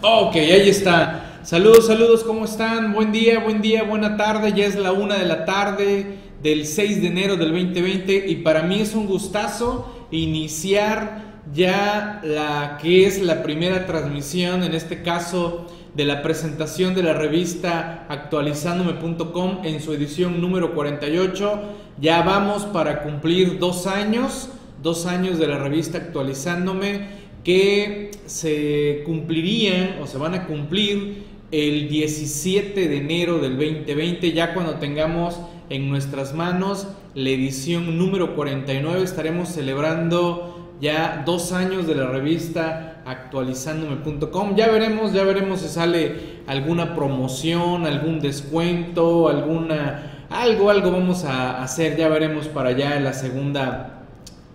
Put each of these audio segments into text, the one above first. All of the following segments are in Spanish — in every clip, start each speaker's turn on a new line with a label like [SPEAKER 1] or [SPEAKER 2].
[SPEAKER 1] Ok, ahí está. Saludos, saludos, ¿cómo están? Buen día, buen día, buena tarde. Ya es la una de la tarde del 6 de enero del 2020 y para mí es un gustazo iniciar ya la que es la primera transmisión, en este caso de la presentación de la revista actualizándome.com en su edición número 48. Ya vamos para cumplir dos años, dos años de la revista actualizándome que se cumplirían o se van a cumplir el 17 de enero del 2020, ya cuando tengamos en nuestras manos la edición número 49, estaremos celebrando ya dos años de la revista actualizándome.com. Ya veremos, ya veremos si sale alguna promoción, algún descuento, alguna algo, algo vamos a hacer, ya veremos para allá en la segunda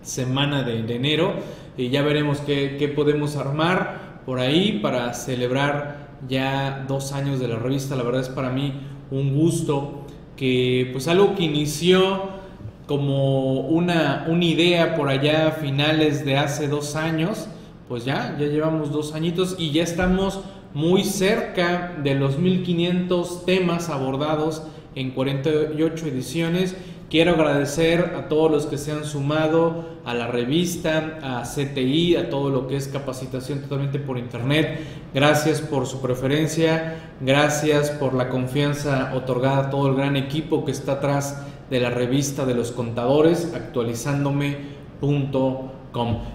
[SPEAKER 1] semana de enero y ya veremos qué, podemos armar por ahí para celebrar ya dos años de la revista. La verdad es para mí un gusto que pues algo que inició como una, una idea por allá a finales de hace dos años, pues ya, ya llevamos dos añitos y ya estamos muy cerca de los 1500 temas abordados en 48 ediciones Quiero agradecer a todos los que se han sumado a la revista, a CTI, a todo lo que es capacitación totalmente por internet. Gracias por su preferencia, gracias por la confianza otorgada a todo el gran equipo que está atrás de la revista de los contadores,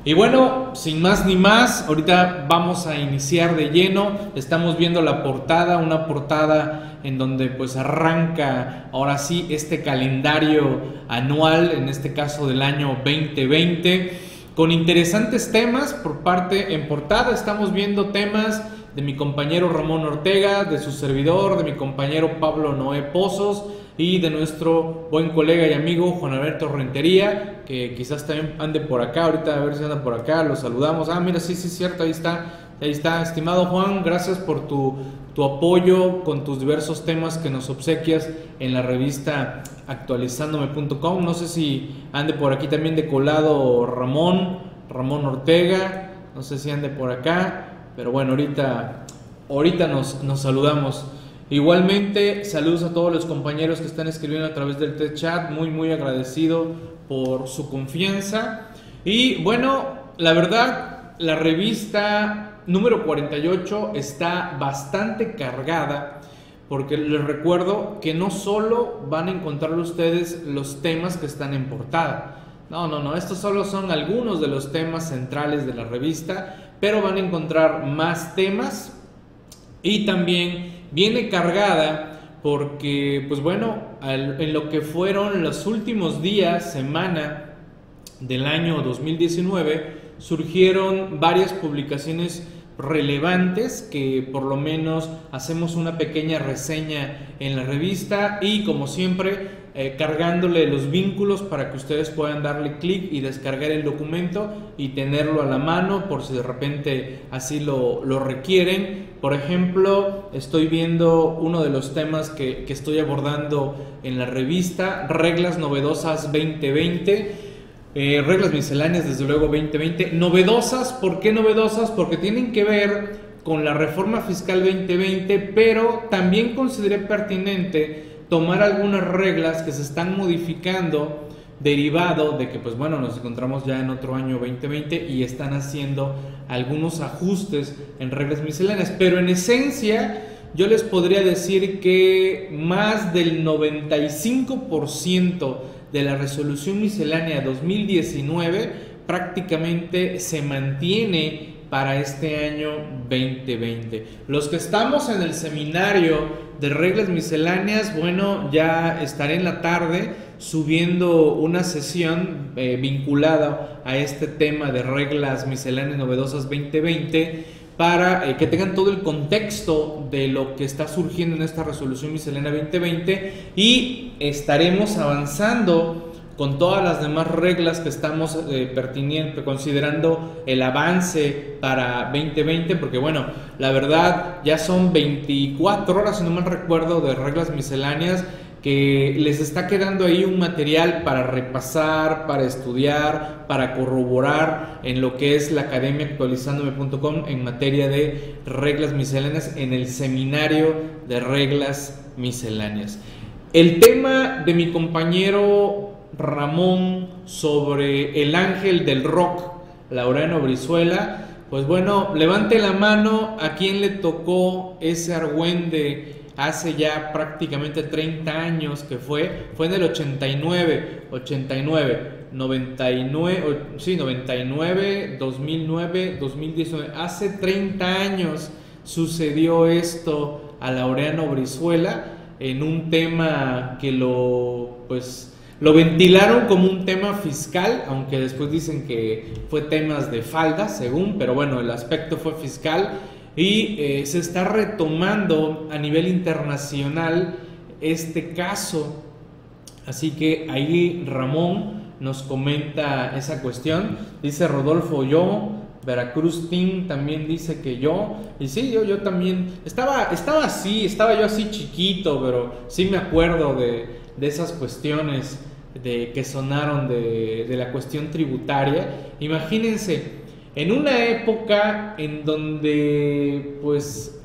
[SPEAKER 1] Y bueno, sin más ni más, ahorita vamos a iniciar de lleno. Estamos viendo la portada, una portada en donde pues arranca ahora sí este calendario anual, en este caso del año 2020, con interesantes temas por parte en portada. Estamos viendo temas de mi compañero Ramón Ortega, de su servidor, de mi compañero Pablo Noé Pozos y de nuestro buen colega y amigo Juan Alberto Rentería, que quizás también ande por acá, ahorita a ver si anda por acá, lo saludamos. Ah, mira, sí, sí, cierto, ahí está, ahí está. Estimado Juan, gracias por tu, tu apoyo con tus diversos temas que nos obsequias en la revista actualizándome.com. No sé si ande por aquí también de colado Ramón, Ramón Ortega, no sé si ande por acá, pero bueno, ahorita, ahorita nos, nos saludamos. Igualmente, saludos a todos los compañeros que están escribiendo a través del chat, muy muy agradecido por su confianza. Y bueno, la verdad, la revista número 48 está bastante cargada porque les recuerdo que no solo van a encontrar ustedes los temas que están en portada. No, no, no, estos solo son algunos de los temas centrales de la revista, pero van a encontrar más temas. Y también viene cargada porque, pues bueno, en lo que fueron los últimos días, semana del año 2019, surgieron varias publicaciones relevantes que por lo menos hacemos una pequeña reseña en la revista. Y como siempre eh, cargándole los vínculos para que ustedes puedan darle clic y descargar el documento y tenerlo a la mano por si de repente así lo, lo requieren. Por ejemplo, estoy viendo uno de los temas que, que estoy abordando en la revista, Reglas Novedosas 2020. Eh, reglas misceláneas, desde luego 2020. Novedosas, ¿por qué novedosas? Porque tienen que ver con la reforma fiscal 2020, pero también consideré pertinente tomar algunas reglas que se están modificando derivado de que pues bueno nos encontramos ya en otro año 2020 y están haciendo algunos ajustes en reglas misceláneas. Pero en esencia yo les podría decir que más del 95% de la resolución miscelánea 2019 prácticamente se mantiene para este año 2020. Los que estamos en el seminario de reglas misceláneas, bueno, ya estaré en la tarde subiendo una sesión eh, vinculada a este tema de reglas misceláneas novedosas 2020 para eh, que tengan todo el contexto de lo que está surgiendo en esta resolución miscelánea 2020 y estaremos avanzando con todas las demás reglas que estamos eh, considerando el avance para 2020, porque bueno, la verdad ya son 24 horas, si no mal recuerdo, de reglas misceláneas que les está quedando ahí un material para repasar, para estudiar, para corroborar en lo que es la academia actualizándome.com en materia de reglas misceláneas en el seminario de reglas misceláneas. El tema de mi compañero Ramón sobre el ángel del rock, Laureano Brizuela, pues bueno, levante la mano a quien le tocó ese argüende hace ya prácticamente 30 años que fue, fue en el 89, 89, 99, sí, 99, 2009, 2019, hace 30 años sucedió esto a Laureano Brizuela en un tema que lo, pues, lo ventilaron como un tema fiscal, aunque después dicen que fue temas de falda, según, pero bueno, el aspecto fue fiscal y eh, se está retomando a nivel internacional este caso. Así que ahí Ramón nos comenta esa cuestión. Dice Rodolfo, yo, Veracruz Team también dice que yo. Y sí, yo, yo también. Estaba, estaba así, estaba yo así chiquito, pero sí me acuerdo de, de esas cuestiones de, que sonaron de, de la cuestión tributaria. Imagínense, en una época en donde pues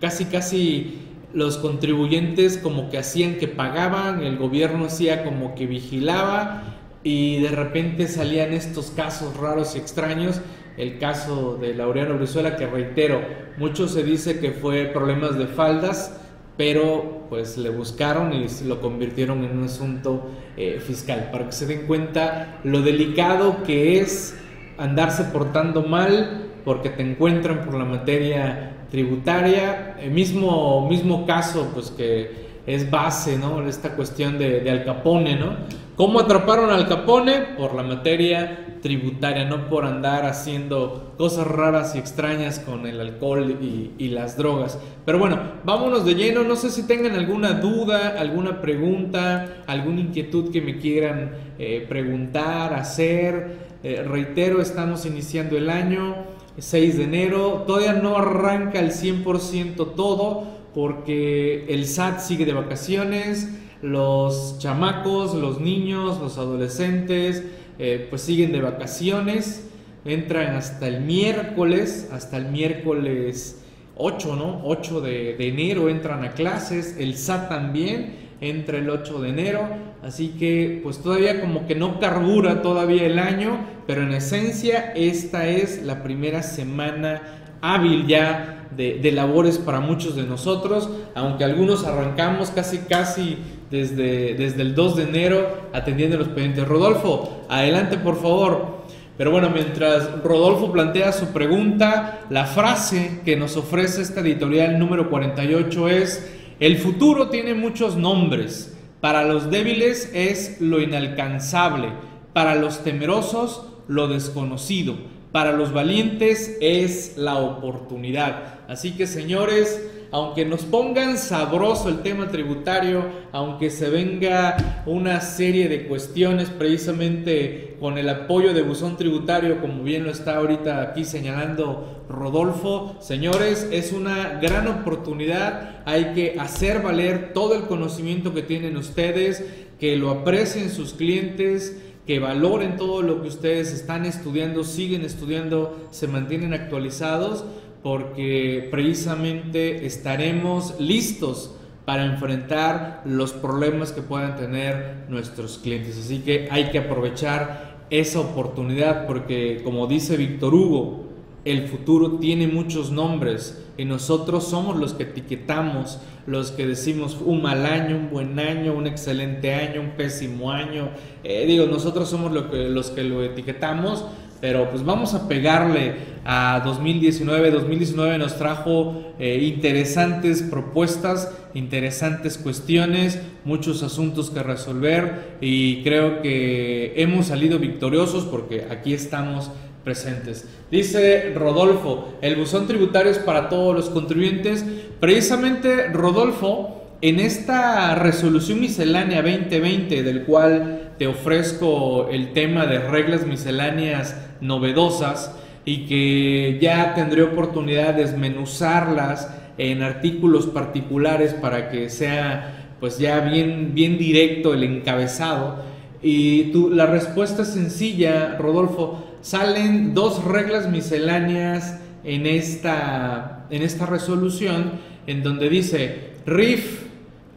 [SPEAKER 1] casi casi los contribuyentes como que hacían que pagaban, el gobierno hacía como que vigilaba y de repente salían estos casos raros y extraños, el caso de Laureano Brizuela que reitero, mucho se dice que fue problemas de faldas, pero pues le buscaron y lo convirtieron en un asunto eh, fiscal, para que se den cuenta lo delicado que es andarse portando mal porque te encuentran por la materia tributaria. El mismo, mismo caso, pues que es base, ¿no? Esta cuestión de, Al Capone, ¿no? ¿Cómo atraparon al Capone? Por la materia tributaria, no por andar haciendo cosas raras y extrañas con el alcohol y, las drogas. Pero bueno, vámonos de lleno. No sé si tengan alguna duda, alguna pregunta, alguna inquietud que me quieran eh, preguntar, hacer. Eh, reitero, estamos iniciando el año, 6 de enero, todavía no arranca el 100% todo porque el SAT sigue de vacaciones, los chamacos, los niños, los adolescentes, eh, pues siguen de vacaciones, entran hasta el miércoles, hasta el miércoles 8, ¿no? 8 de, enero entran a clases, el SAT también entra el 8 de enero, así que pues todavía como que no carbura todavía el año, pero en esencia esta es la primera semana hábil ya de, labores para muchos de nosotros, aunque algunos arrancamos casi casi desde, desde el 2 de enero atendiendo los pendientes. Rodolfo, adelante por favor. Pero bueno, mientras Rodolfo plantea su pregunta, la frase que nos ofrece esta editorial número 48 es, el futuro tiene muchos nombres. Para los débiles es lo inalcanzable, para los temerosos lo desconocido, para los valientes es la oportunidad. Así que señores, aunque nos pongan sabroso el tema tributario, aunque se venga una serie de cuestiones precisamente con el apoyo de Buzón Tributario, como bien lo está ahorita aquí señalando Rodolfo, señores, es una gran oportunidad, hay que hacer valer todo el conocimiento que tienen ustedes, que lo aprecien sus clientes, que valoren todo lo que ustedes están estudiando, siguen estudiando, se mantienen actualizados porque precisamente estaremos listos para enfrentar los problemas que puedan tener nuestros clientes. Así que hay que aprovechar esa oportunidad porque como dice Víctor Hugo, el futuro tiene muchos nombres y nosotros somos los que etiquetamos, los que decimos un mal año, un buen año, un excelente año, un pésimo año. Eh, digo, nosotros somos los que lo etiquetamos pero pues vamos a pegarle a 2019. 2019 nos trajo eh, interesantes propuestas, interesantes cuestiones, muchos asuntos que resolver y creo que hemos salido victoriosos porque aquí estamos presentes. Dice Rodolfo, el buzón tributario es para todos los contribuyentes. Precisamente Rodolfo, en esta resolución miscelánea 2020, del cual te ofrezco el tema de reglas misceláneas novedosas y que ya tendré oportunidad de desmenuzarlas en artículos particulares para que sea pues ya bien, bien directo el encabezado. Y tú, la respuesta es sencilla, Rodolfo. Salen dos reglas misceláneas en esta, en esta resolución, en donde dice RIF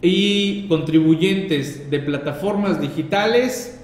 [SPEAKER 1] y contribuyentes de plataformas digitales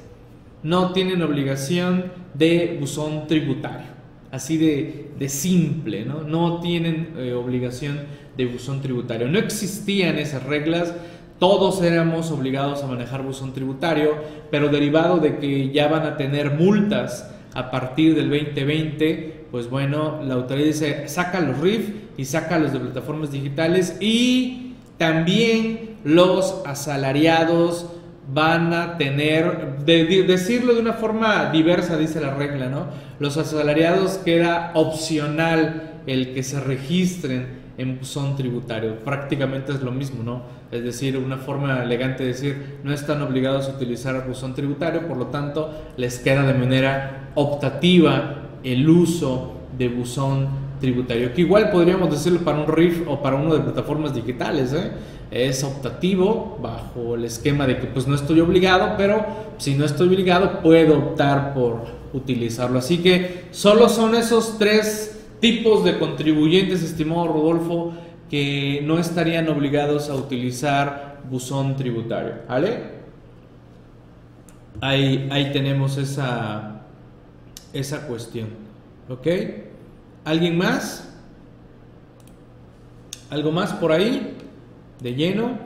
[SPEAKER 1] no tienen obligación de buzón tributario. Así de, simple, ¿no? No tienen eh, obligación de buzón tributario. No existían esas reglas, todos éramos obligados a manejar buzón tributario, pero derivado de que ya van a tener multas a partir del 2020, pues bueno, la autoridad dice, saca los RIF y saca los de plataformas digitales y también los asalariados van a tener, de, decirlo de una forma diversa, dice la regla, ¿no? Los asalariados queda opcional el que se registren en buzón tributario. Prácticamente es lo mismo, ¿no? Es decir, una forma elegante de decir, no están obligados a utilizar buzón tributario, por lo tanto, les queda de manera optativa el uso de buzón tributario, que igual podríamos decirlo para un RIF o para uno de plataformas digitales, ¿eh? es optativo bajo el esquema de que pues no estoy obligado, pero si no estoy obligado puedo optar por utilizarlo. Así que solo son esos tres tipos de contribuyentes, estimado Rodolfo, que no estarían obligados a utilizar buzón tributario. ¿Vale? Ahí, ahí tenemos esa, esa cuestión. ¿Ok? ¿Alguien más? ¿Algo más por ahí? ¿De lleno?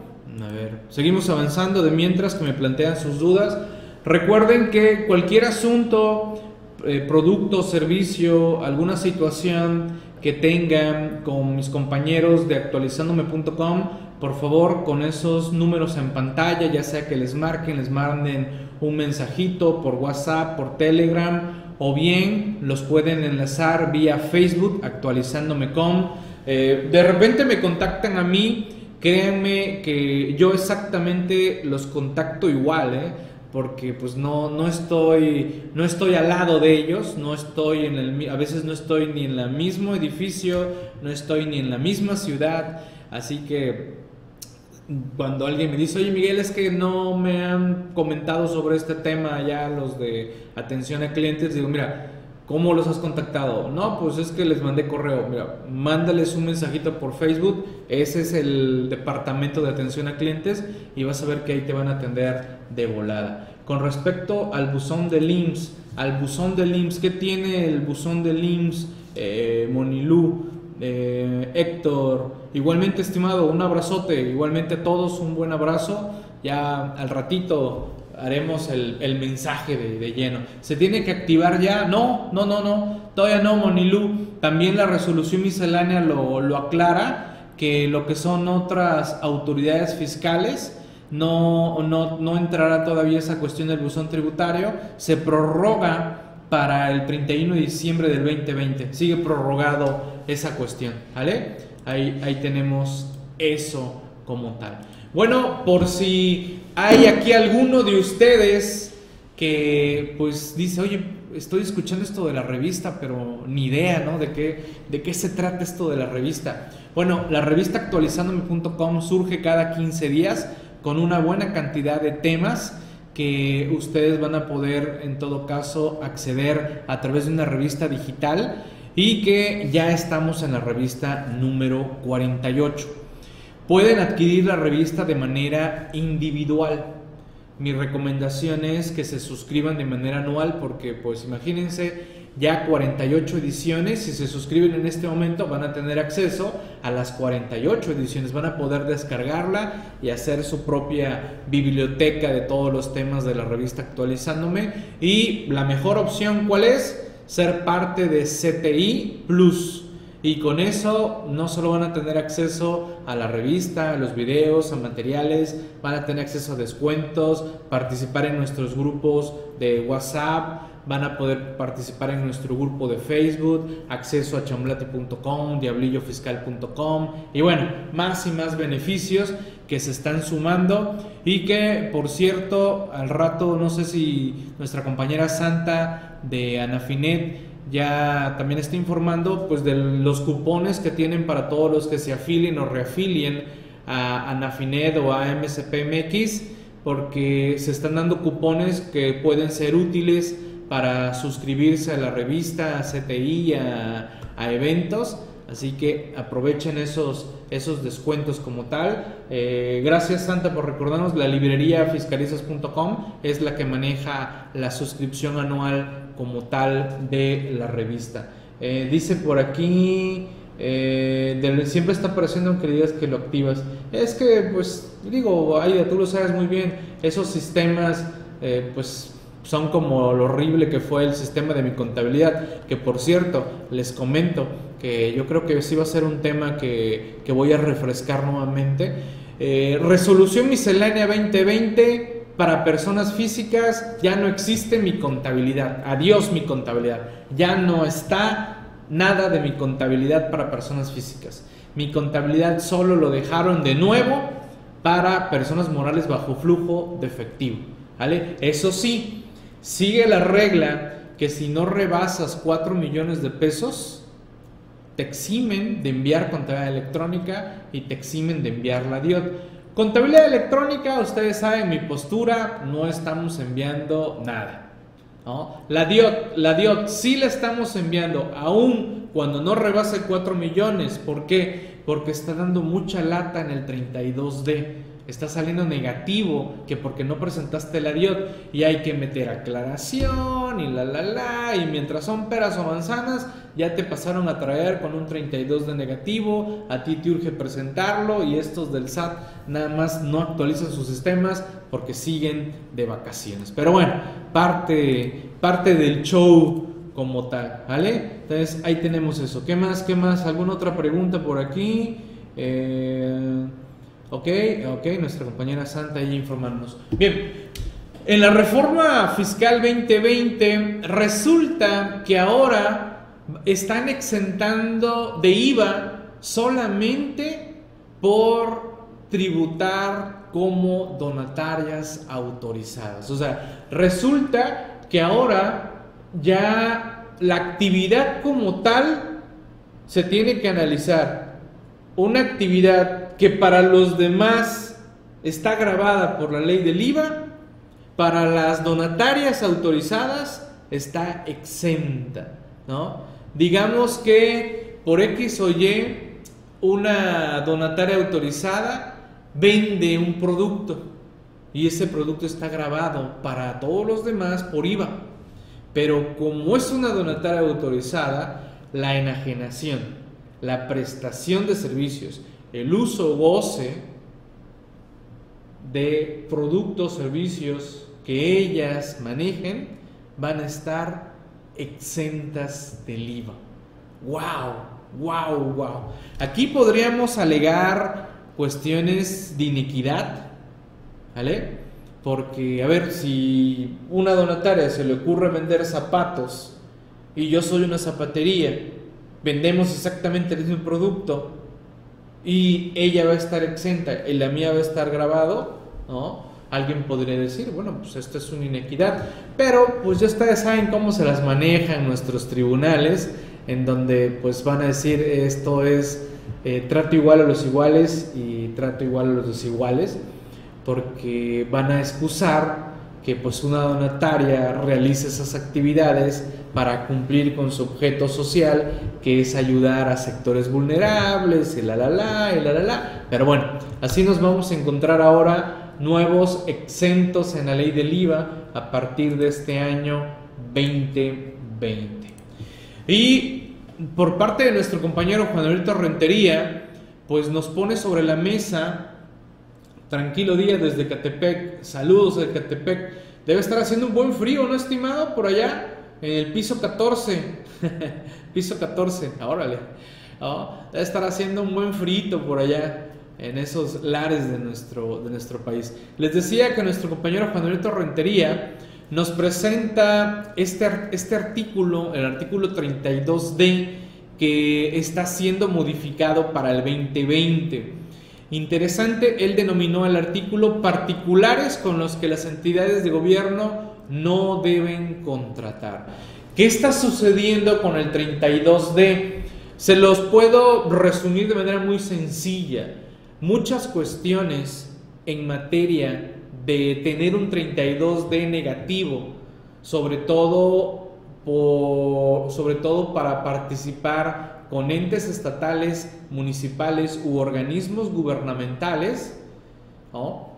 [SPEAKER 1] A ver, seguimos avanzando de mientras que me plantean sus dudas. Recuerden que cualquier asunto eh, producto, servicio, alguna situación que tengan con mis compañeros de actualizandome.com, por favor con esos números en pantalla, ya sea que les marquen, les manden un mensajito por WhatsApp, por Telegram, o bien los pueden enlazar vía Facebook actualizándome.com. Eh, de repente me contactan a mí, créanme que yo exactamente los contacto igual, ¿eh? porque pues no, no, estoy, no estoy al lado de ellos, no estoy en el, a veces no estoy ni en el mismo edificio, no estoy ni en la misma ciudad, así que cuando alguien me dice, oye Miguel, es que no me han comentado sobre este tema ya los de atención a clientes, digo, mira, ¿Cómo los has contactado? No, pues es que les mandé correo. Mira, mándales un mensajito por Facebook. Ese es el departamento de atención a clientes y vas a ver que ahí te van a atender de volada. Con respecto al buzón de LIMS, al buzón de LIMS, ¿qué tiene el buzón de LIMS? Eh, Monilú, eh, Héctor, igualmente estimado, un abrazote, igualmente a todos un buen abrazo. Ya al ratito haremos el, mensaje de, lleno. ¿Se tiene que activar ya? No, no, no, no, todavía no, Monilú. También la resolución miscelánea lo, aclara, que lo que son otras autoridades fiscales, no, no, no entrará todavía esa cuestión del buzón tributario, se prorroga para el 31 de diciembre del 2020, sigue prorrogado esa cuestión, ¿vale? Ahí, ahí tenemos eso como tal. Bueno, por si hay aquí alguno de ustedes que pues dice, oye, estoy escuchando esto de la revista, pero ni idea, ¿no? De qué, de qué se trata esto de la revista. Bueno, la revista actualizándome.com surge cada 15 días con una buena cantidad de temas que ustedes van a poder en todo caso acceder a través de una revista digital y que ya estamos en la revista número 48. Pueden adquirir la revista de manera individual. Mi recomendación es que se suscriban de manera anual porque pues imagínense ya 48 ediciones, si se suscriben en este momento van a tener acceso a las 48 ediciones, van a poder descargarla y hacer su propia biblioteca de todos los temas de la revista actualizándome. Y la mejor opción, ¿cuál es? Ser parte de CTI Plus. Y con eso no solo van a tener acceso a la revista, a los videos, a materiales, van a tener acceso a descuentos, participar en nuestros grupos de WhatsApp, van a poder participar en nuestro grupo de Facebook, acceso a chamblate.com, diablillofiscal.com y bueno, más y más beneficios que se están sumando y que por cierto al rato no sé si nuestra compañera Santa de Anafinet ya también está informando pues de los cupones que tienen para todos los que se afilien o reafilien a, a Nafinet o a MSPMX porque se están dando cupones que pueden ser útiles para suscribirse a la revista, a CTI, a eventos. Así que aprovechen esos, esos descuentos como tal. Eh, gracias Santa por recordarnos, la librería fiscalizas.com es la que maneja la suscripción anual como tal de la revista. Eh, dice por aquí, eh, siempre está apareciendo aunque digas que lo activas. Es que, pues, digo, Aida, tú lo sabes muy bien, esos sistemas, pues son como lo horrible que fue el sistema de mi contabilidad, que por cierto, les comento que yo creo que sí va a ser un tema que, voy a refrescar nuevamente. Eh, resolución miscelánea 2020 para personas físicas, ya no existe mi contabilidad, adiós mi contabilidad, ya no está nada de mi contabilidad para personas físicas. Mi contabilidad solo lo dejaron de nuevo para personas morales bajo flujo de efectivo. ¿vale? Eso sí, Sigue la regla que si no rebasas 4 millones de pesos, te eximen de enviar contabilidad electrónica y te eximen de enviar la DIOT. Contabilidad electrónica, ustedes saben mi postura, no estamos enviando nada. La DIOT, la DIOT sí la estamos enviando, aún cuando no rebase 4 millones. ¿Por qué? Porque está dando mucha lata en el 32D está saliendo negativo, que porque no presentaste la DIOT y hay que meter aclaración y la la la, y mientras son peras o manzanas, ya te pasaron a traer con un 32 de negativo, a ti te urge presentarlo y estos del SAT nada más no actualizan sus sistemas porque siguen de vacaciones. Pero bueno, parte, parte del show como tal, ¿vale? Entonces ahí tenemos eso. ¿Qué más? ¿Qué más? ¿Alguna otra pregunta por aquí? Eh... Ok, ok, nuestra compañera Santa ahí informarnos. Bien, en la reforma fiscal 2020 resulta que ahora están exentando de IVA solamente por tributar como donatarias autorizadas. O sea, resulta que ahora ya la actividad como tal se tiene que analizar. Una actividad que para los demás está grabada por la ley del IVA, para las donatarias autorizadas está exenta, ¿no? Digamos que por X o Y una donataria autorizada vende un producto y ese producto está grabado para todos los demás por IVA. Pero como es una donataria autorizada, la enajenación, la prestación de servicios el uso o goce de productos, servicios que ellas manejen van a estar exentas del IVA. ¡Wow! ¡Wow! ¡Wow! Aquí podríamos alegar cuestiones de inequidad, ¿vale? Porque, a ver, si una donataria se le ocurre vender zapatos y yo soy una zapatería, vendemos exactamente el mismo producto, y ella va a estar exenta y la mía va a estar grabado, ¿no? Alguien podría decir, bueno, pues esto es una inequidad, pero pues ya ustedes saben cómo se las manejan nuestros tribunales, en donde pues van a decir esto es eh, trato igual a los iguales y trato igual a los desiguales, porque van a excusar que pues una donataria realice esas actividades para cumplir con su objeto social, que es ayudar a sectores vulnerables, y la la la, la la la. Pero bueno, así nos vamos a encontrar ahora nuevos exentos en la ley del IVA a partir de este año 2020. Y por parte de nuestro compañero Juan Alberto Rentería, pues nos pone sobre la mesa Tranquilo día desde Catepec. Saludos de Catepec. Debe estar haciendo un buen frío, ¿no, estimado? Por allá, en el piso 14. piso 14, órale. Debe estar haciendo un buen frío por allá, en esos lares de nuestro, de nuestro país. Les decía que nuestro compañero Juan Rentería nos presenta este, este artículo, el artículo 32D, que está siendo modificado para el 2020. Interesante, él denominó el artículo particulares con los que las entidades de gobierno no deben contratar. ¿Qué está sucediendo con el 32D? Se los puedo resumir de manera muy sencilla. muchas cuestiones en materia de tener un 32D negativo, sobre todo, sobre todo para participar con entes estatales, municipales u organismos gubernamentales,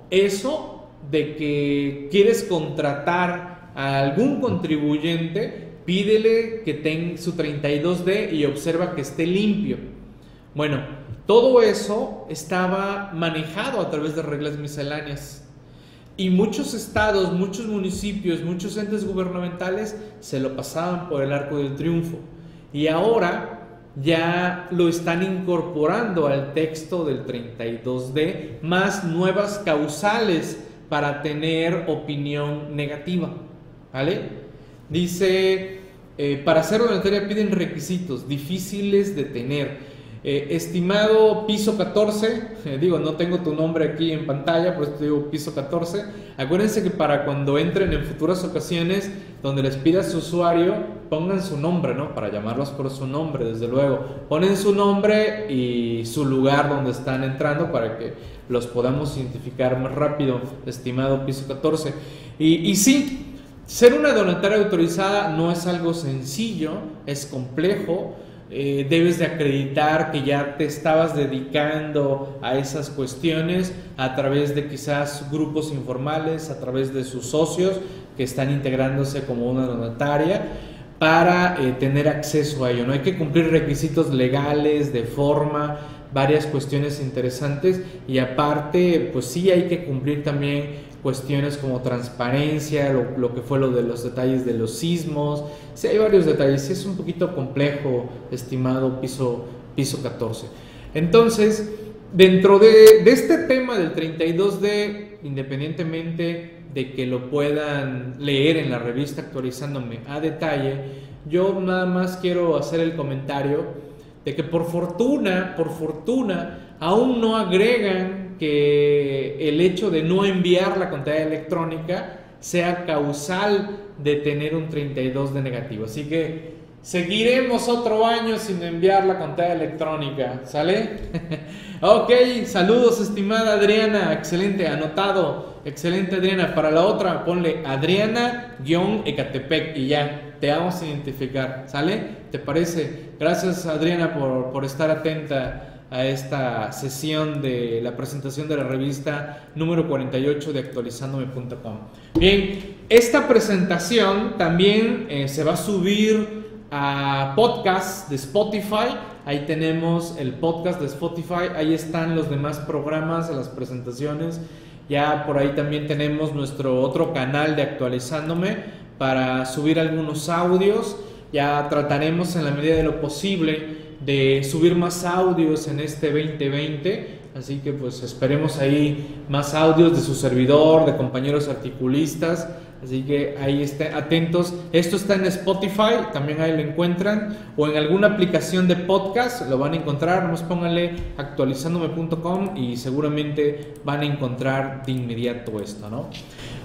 [SPEAKER 1] eso de que quieres contratar a algún contribuyente, pídele que tenga su 32D y observa que esté limpio. Bueno, todo eso estaba manejado a través de reglas misceláneas. Y muchos estados, muchos municipios, muchos entes gubernamentales se lo pasaban por el arco del triunfo. Y ahora ya lo están incorporando al texto del 32D, más nuevas causales para tener opinión negativa. ¿Vale? Dice, eh, para ser voluntaria piden requisitos difíciles de tener eh, estimado piso 14, eh, digo, no tengo tu nombre aquí en pantalla, por eso digo piso 14. Acuérdense que para cuando entren en futuras ocasiones donde les pida su usuario, pongan su nombre, ¿no? Para llamarlos por su nombre, desde luego. Ponen su nombre y su lugar donde están entrando para que los podamos identificar más rápido, estimado piso 14. Y, y sí, ser una donataria autorizada no es algo sencillo, es complejo. Eh, debes de acreditar que ya te estabas dedicando a esas cuestiones a través de quizás grupos informales, a través de sus socios que están integrándose como una donataria para eh, tener acceso a ello. No hay que cumplir requisitos legales, de forma, varias cuestiones interesantes y aparte, pues sí hay que cumplir también cuestiones como transparencia, lo, que fue lo de los detalles de los sismos, sí hay varios detalles, sí es un poquito complejo, estimado piso, piso 14. Entonces, dentro de, de este tema del 32D, independientemente de que lo puedan leer en la revista actualizándome a detalle, yo nada más quiero hacer el comentario de que por fortuna, por fortuna, aún no agregan que el hecho de no enviar la contraria electrónica sea causal de tener un 32 de negativo. Así que seguiremos otro año sin enviar la contraria electrónica, ¿sale? ok, saludos estimada Adriana, excelente, anotado, excelente Adriana. Para la otra ponle Adriana-Ecatepec y ya, te vamos a identificar, ¿sale? ¿Te parece? Gracias Adriana por, por estar atenta a esta sesión de la presentación de la revista número 48 de actualizandome.com. Bien, esta presentación también eh, se va a subir a podcast de Spotify. Ahí tenemos el podcast de Spotify, ahí están los demás programas, las presentaciones. Ya por ahí también tenemos nuestro otro canal de actualizándome para subir algunos audios. Ya trataremos en la medida de lo posible de subir más audios en este 2020. Así que pues esperemos ahí más audios de su servidor, de compañeros articulistas. Así que ahí estén atentos. Esto está en Spotify, también ahí lo encuentran. O en alguna aplicación de podcast lo van a encontrar. Nomás pónganle actualizándome.com y seguramente van a encontrar de inmediato esto, ¿no?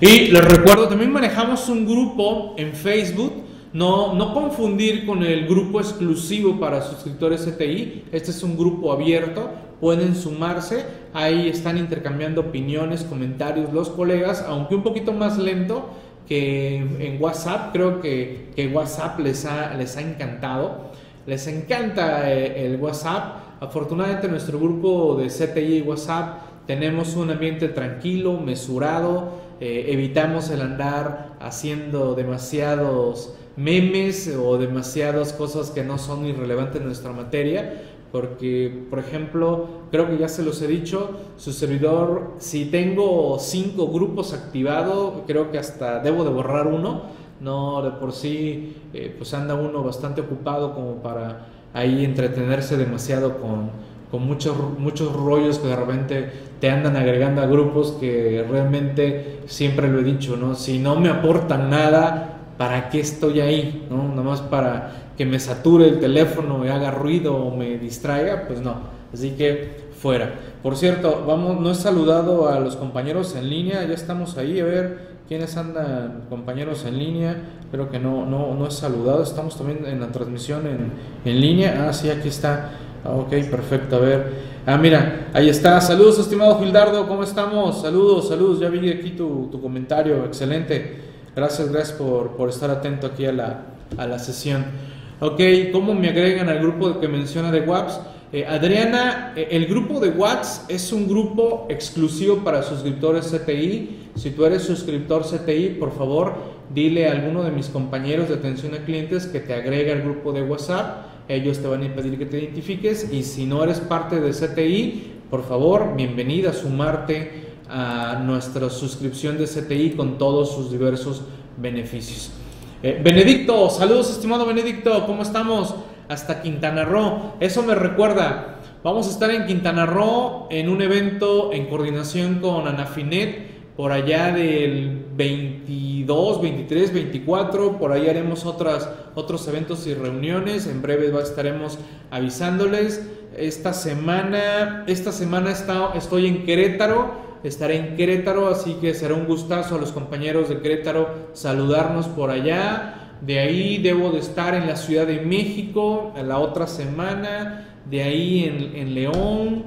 [SPEAKER 1] Y les recuerdo, también manejamos un grupo en Facebook no, no confundir con el grupo exclusivo para suscriptores CTI. Este es un grupo abierto, pueden sumarse. Ahí están intercambiando opiniones, comentarios los colegas, aunque un poquito más lento que en WhatsApp. Creo que, que WhatsApp les ha, les ha encantado. Les encanta eh, el WhatsApp. Afortunadamente nuestro grupo de CTI y WhatsApp tenemos un ambiente tranquilo, mesurado. Eh, evitamos el andar haciendo demasiados memes o demasiadas cosas que no son irrelevantes en nuestra materia, porque, por ejemplo, creo que ya se los he dicho, su servidor, si tengo cinco grupos activados, creo que hasta debo de borrar uno, no de por sí, eh, pues anda uno bastante ocupado como para ahí entretenerse demasiado con, con muchos, muchos rollos que de repente te andan agregando a grupos que realmente siempre lo he dicho, ¿no? Si no me aportan nada, ¿para qué estoy ahí? ¿No? Nada más para que me sature el teléfono y haga ruido o me distraiga, pues no. Así que fuera. Por cierto, vamos, no he saludado a los compañeros en línea, ya estamos ahí, a ver quiénes andan compañeros en línea, creo que no, no, no he saludado, estamos también en la transmisión en, en línea, ah sí, aquí está Ok, perfecto. A ver. Ah, mira, ahí está. Saludos, estimado Gildardo. ¿Cómo estamos? Saludos, saludos. Ya vi aquí tu, tu comentario. Excelente. Gracias, gracias por, por estar atento aquí a la, a la sesión. Ok, ¿cómo me agregan al grupo que menciona de WAPS? Eh, Adriana, eh, el grupo de WAPS es un grupo exclusivo para suscriptores CTI. Si tú eres suscriptor CTI, por favor, dile a alguno de mis compañeros de atención a clientes que te agregue al grupo de WhatsApp. Ellos te van a impedir que te identifiques. Y si no eres parte de CTI, por favor, bienvenida a sumarte a nuestra suscripción de CTI con todos sus diversos beneficios. Eh, Benedicto, saludos estimado Benedicto, ¿cómo estamos? Hasta Quintana Roo. Eso me recuerda, vamos a estar en Quintana Roo en un evento en coordinación con Anafinet por allá del 22, 23, 24, por ahí haremos otras, otros eventos y reuniones, en breve estaremos avisándoles. Esta semana, esta semana está, estoy en Querétaro, estaré en Querétaro, así que será un gustazo a los compañeros de Querétaro saludarnos por allá. De ahí debo de estar en la Ciudad de México la otra semana, de ahí en, León,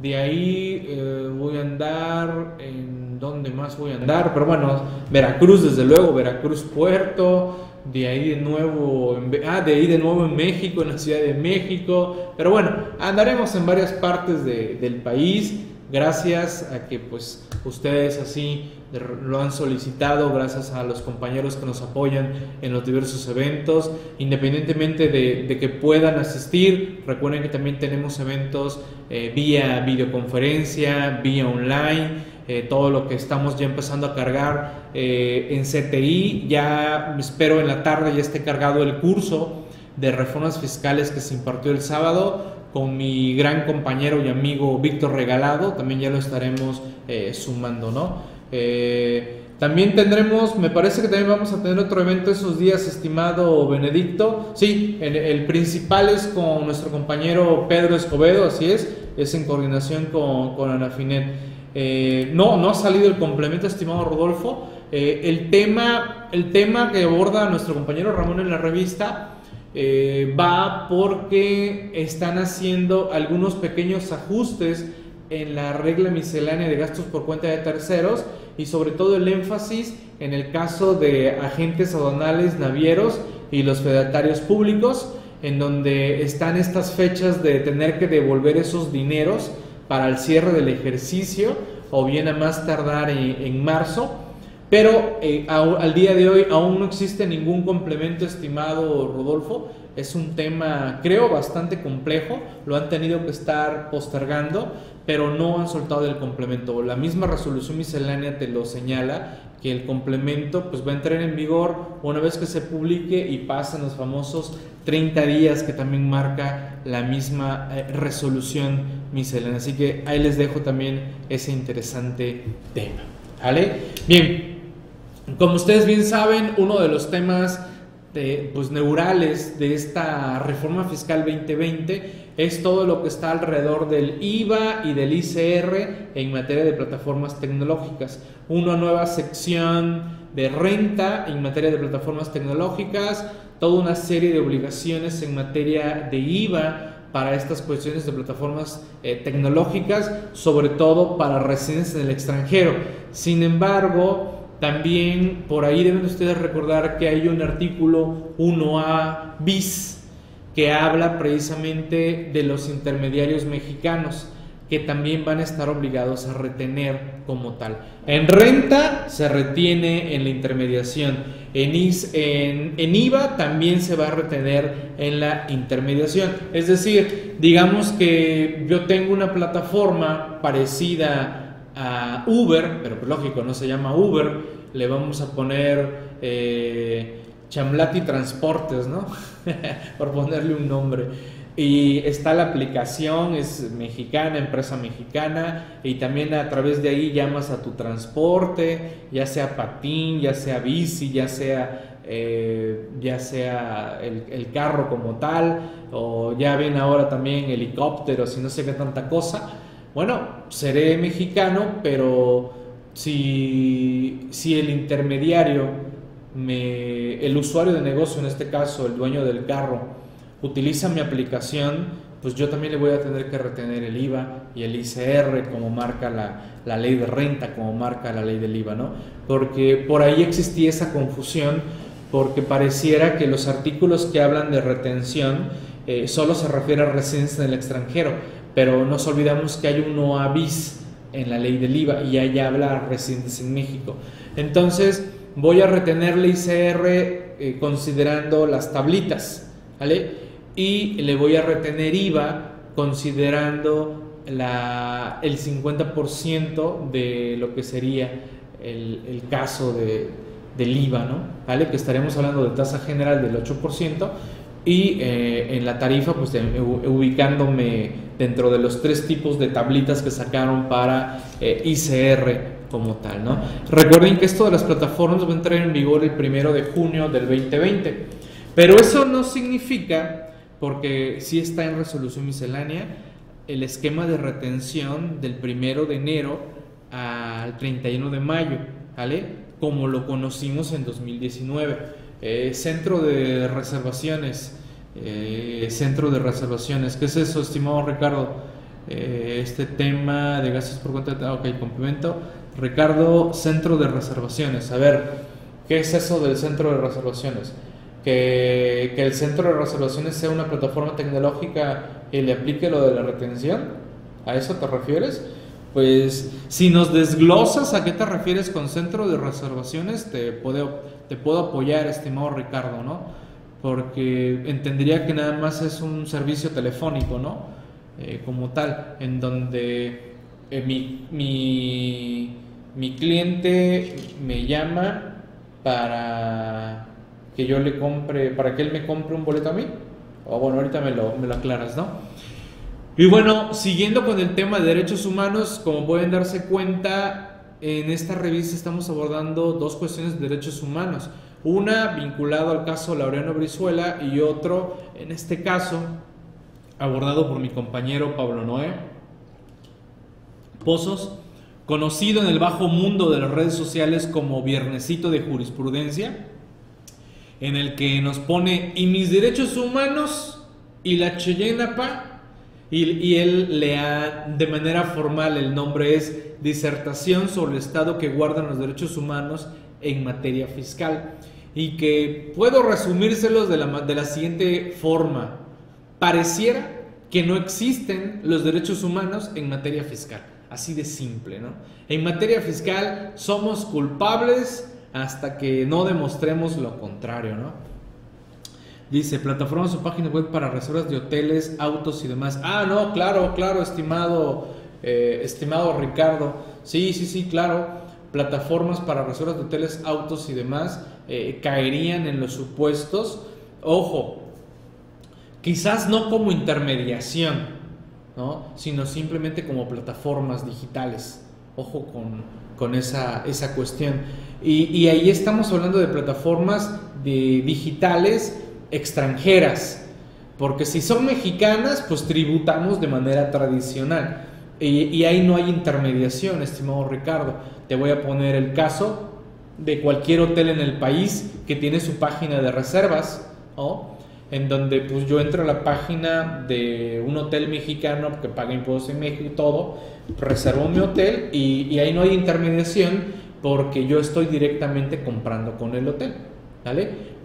[SPEAKER 1] de ahí eh, voy a andar en dónde más voy a andar, pero bueno, Veracruz desde luego, Veracruz Puerto, de ahí de nuevo en, ah, de ahí de nuevo en México, en la Ciudad de México, pero bueno, andaremos en varias partes de, del país gracias a que pues ustedes así lo han solicitado, gracias a los compañeros que nos apoyan en los diversos eventos, independientemente de, que puedan asistir, recuerden que también tenemos eventos eh, vía videoconferencia, vía online, eh, todo lo que estamos ya empezando a cargar eh, en CTI, ya espero en la tarde ya esté cargado el curso de reformas fiscales que se impartió el sábado, con mi gran compañero y amigo Víctor Regalado, también ya lo estaremos eh, sumando, ¿no? Eh, también tendremos, me parece que también vamos a tener otro evento esos días, estimado Benedicto. Sí, el, principal es con nuestro compañero Pedro Escobedo, así es, es en coordinación con, con Anafinet. Eh, no, no ha salido el complemento, estimado Rodolfo. el, tema, el tema que aborda nuestro compañero Ramón en la revista eh, va porque están haciendo algunos pequeños ajustes en la regla miscelánea de gastos por cuenta de terceros y sobre todo el énfasis en el caso de agentes aduanales navieros y los fedatarios públicos, en donde están estas fechas de tener que devolver esos dineros para el cierre del ejercicio o bien a más tardar en, marzo. Pero eh, al día de hoy aún no existe ningún complemento estimado, Rodolfo. Es un tema, creo, bastante complejo. Lo han tenido que estar postergando, pero no han soltado el complemento. La misma resolución miscelánea te lo señala, que el complemento pues, va a entrar en vigor una vez que se publique y pasan los famosos 30 días que también marca la misma eh, resolución miscelánea. Así que ahí les dejo también ese interesante tema. ¿Vale? Bien, como ustedes bien saben, uno de los temas pues, neurales de esta reforma fiscal 2020 es todo lo que está alrededor del IVA y del ICR en materia de plataformas tecnológicas. Una nueva sección de renta en materia de plataformas tecnológicas, toda una serie de obligaciones en materia de IVA para estas cuestiones de plataformas eh, tecnológicas, sobre todo para residentes en el extranjero. Sin embargo, también por ahí deben ustedes recordar que hay un artículo 1A bis que habla precisamente de los intermediarios mexicanos que también van a estar obligados a retener como tal. En renta se retiene en la intermediación, en, IVA también se va a retener en la intermediación. Es decir, digamos que yo tengo una plataforma parecida a Uber, pero lógico, no se llama Uber, le vamos a poner eh, Chamlati Transportes, ¿no? Por ponerle un nombre. Y está la aplicación, es mexicana, empresa mexicana, y también a través de ahí llamas a tu transporte, ya sea patín, ya sea bici, ya sea, eh, ya sea el, el, carro como tal, o ya ven ahora también helicópteros y no sé qué tanta cosa bueno, seré mexicano, pero si, si el intermediario, me, el usuario de negocio, en este caso el dueño del carro, utiliza mi aplicación, pues yo también le voy a tener que retener el IVA y el ICR como marca la, ley de renta, como marca la ley del IVA, ¿no? Porque por ahí existía esa confusión, porque pareciera que los artículos que hablan de retención eh, solo se refiere a residencia en el extranjero, pero nos olvidamos que hay un OABIS en la ley del IVA y ahí habla residentes en México. Entonces, voy a retener el ICR eh, considerando las tablitas, ¿vale? y le voy a retener IVA considerando la, el 50% de lo que sería el, caso de, del IVA, ¿no? ¿Vale? Que estaremos hablando de tasa general del 8% y eh, en la tarifa pues ubicándome dentro de los tres tipos de tablitas que sacaron para eh, ICR como tal, ¿no? Recuerden que esto de las plataformas va a entrar en vigor el primero de junio del 2020, pero eso no significa porque sí está en resolución miscelánea el esquema de retención del primero de enero al 31 de mayo, ¿vale? Como lo conocimos en 2019. Eh, centro de reservaciones, eh, centro de reservaciones, ¿qué es eso, estimado Ricardo? Eh, este tema de gastos por cuenta. Ah, ok, complemento. Ricardo, centro de reservaciones. A ver, ¿qué es eso del centro de reservaciones? que, el centro de reservaciones sea una plataforma tecnológica y le aplique lo de la retención? ¿A eso te refieres? Pues si nos desglosas a qué te refieres con centro de reservaciones, te puedo, te puedo apoyar, estimado Ricardo, ¿no? Porque entendería que nada más es un servicio telefónico, ¿no? Eh, como tal, en donde eh, mi, mi, mi cliente me llama para que yo le compre, para que él me compre un boleto a mí? O bueno, ahorita me lo, me lo aclaras, ¿no? Y bueno, siguiendo con el tema de derechos humanos, como pueden darse cuenta, en esta revista estamos abordando dos cuestiones de derechos humanos. Una vinculado al caso Laureano Brizuela y otro, en este caso, abordado por mi compañero Pablo Noé Pozos, conocido en el bajo mundo de las redes sociales como Viernesito de Jurisprudencia en el que nos pone y mis derechos humanos y la Cheyenapa y, él le ha de manera formal el nombre es disertación sobre el estado que guardan los derechos humanos en materia fiscal. Y que puedo resumírselos de la, de la siguiente forma. Pareciera que no existen los derechos humanos en materia fiscal. Así de simple no en materia fiscal somos culpables hasta que no demostremos lo contrario, ¿no? Dice, plataforma su página web para reservas de hoteles, autos y demás. Ah, no, claro, claro, estimado, eh, estimado Ricardo. Sí, sí, sí, claro. Plataformas para reservas de hoteles, autos y demás eh, caerían en los supuestos. Ojo, quizás no como intermediación, ¿no? sino simplemente como plataformas digitales. Ojo con, con esa, esa cuestión. Y, ahí estamos hablando de plataformas digitales extranjeras, porque si son mexicanas, pues tributamos de manera tradicional. Y, ahí no hay intermediación, estimado Ricardo. Te voy a poner el caso de cualquier hotel en el país que tiene su página de reservas, en donde pues yo entro a la página de un hotel mexicano que paga impuestos en México y todo, reservo mi hotel y ahí no hay intermediación porque yo estoy directamente comprando con el hotel,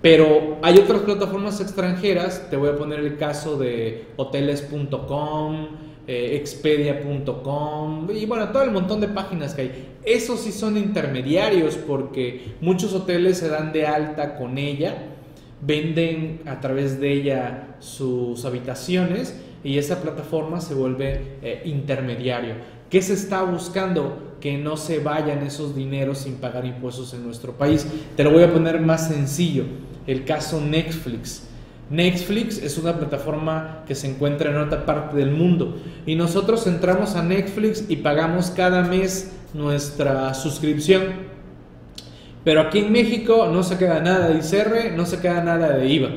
[SPEAKER 1] Pero hay otras plataformas extranjeras, te voy a poner el caso de hoteles.com, eh, expedia.com y bueno, todo el montón de páginas que hay. Esos sí son intermediarios porque muchos hoteles se dan de alta con ella, venden a través de ella sus habitaciones y esa plataforma se vuelve eh, intermediario. ¿Qué se está buscando? Que no se vayan esos dineros sin pagar impuestos en nuestro país. Te lo voy a poner más sencillo, el caso Netflix. Netflix es una plataforma que se encuentra en otra parte del mundo y nosotros entramos a Netflix y pagamos cada mes nuestra suscripción. Pero aquí en México no se queda nada de ICR, no se queda nada de IVA.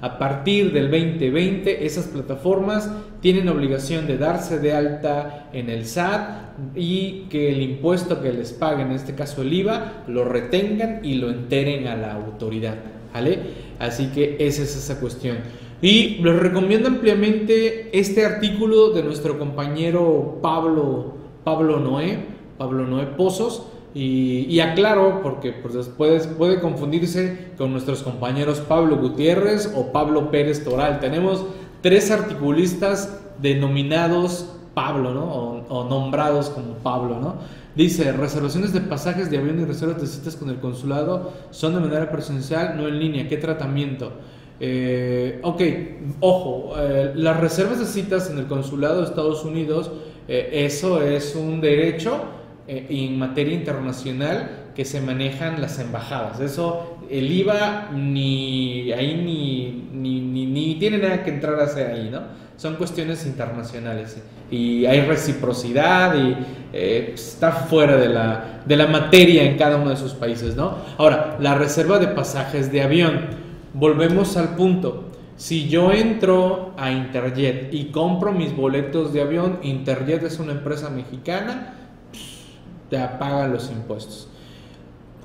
[SPEAKER 1] A partir del 2020 esas plataformas tienen obligación de darse de alta en el SAT y que el impuesto que les paguen, en este caso el IVA, lo retengan y lo enteren a la autoridad. ¿vale? Así que esa es esa cuestión. Y les recomiendo ampliamente este artículo de nuestro compañero Pablo, Pablo Noé, Pablo Noé Pozos. Y, aclaro, porque pues, después puede confundirse con nuestros compañeros Pablo Gutiérrez o Pablo Pérez Toral. Tenemos tres articulistas denominados Pablo, ¿no? O, nombrados como Pablo, ¿no? Dice, reservaciones de pasajes de avión y reservas de citas con el consulado son de manera presencial, no en línea. ¿Qué tratamiento? Eh, ok, ojo, eh, las reservas de citas en el consulado de Estados Unidos, eh, eso es un derecho en materia internacional que se manejan las embajadas. Eso, el IVA ni ahí ni, ni, ni, ni tiene nada que entrar a hacer ahí, ¿no? Son cuestiones internacionales y hay reciprocidad y está fuera de la, de la materia en cada uno de sus países, ¿no? Ahora, la reserva de pasajes de avión volvemos al punto. Si yo entro a Interjet y compro mis boletos de avión, Interjet es una empresa mexicana, te pagan los impuestos.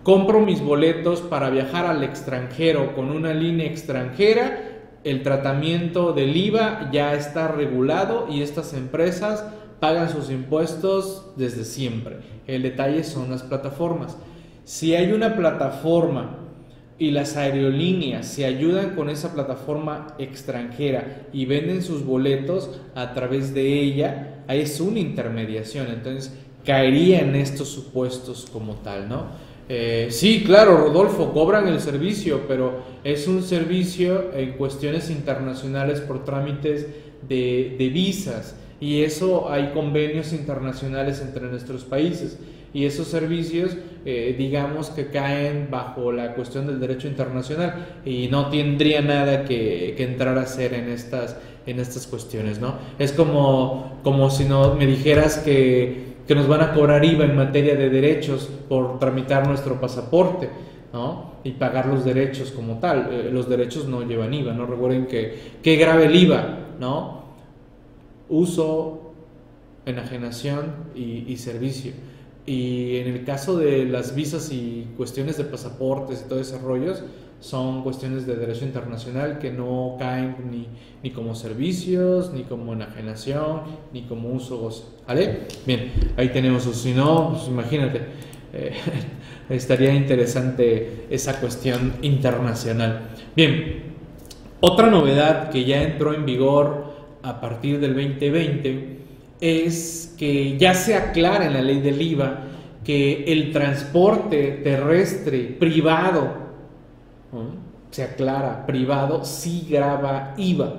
[SPEAKER 1] Compro mis boletos para viajar al extranjero con una línea extranjera, el tratamiento del IVA ya está regulado y estas empresas pagan sus impuestos desde siempre. El detalle son las plataformas. Si hay una plataforma y las aerolíneas se ayudan con esa plataforma extranjera y venden sus boletos a través de ella, es una intermediación, entonces caería en estos supuestos como tal, ¿no? Eh, sí, claro, Rodolfo, cobran el servicio, pero es un servicio en cuestiones internacionales por trámites de, de visas y eso hay convenios internacionales entre nuestros países y esos servicios eh, digamos que caen bajo la cuestión del derecho internacional y no tendría nada que, entrar a hacer en estas, en estas cuestiones, ¿no? Es como, como si no me dijeras que, que nos van a cobrar IVA en materia de derechos por tramitar nuestro pasaporte. ¿no? y pagar los derechos como tal. Eh, los derechos no llevan IVA, ¿no? Recuerden que, que grave el IVA, ¿no? Uso, enajenación y, y servicio. Y en el caso de las visas y cuestiones de pasaportes y todo ese rollos, son cuestiones de derecho internacional que no caen ni, ni como servicios, ni como enajenación, ni como uso goce. ¿Vale? Bien, ahí tenemos, si no, pues imagínate, eh, estaría interesante esa cuestión internacional. Bien, otra novedad que ya entró en vigor a partir del 2020 es que ya se aclara en la ley del IVA que el transporte terrestre privado, se aclara, privado, sí graba IVA,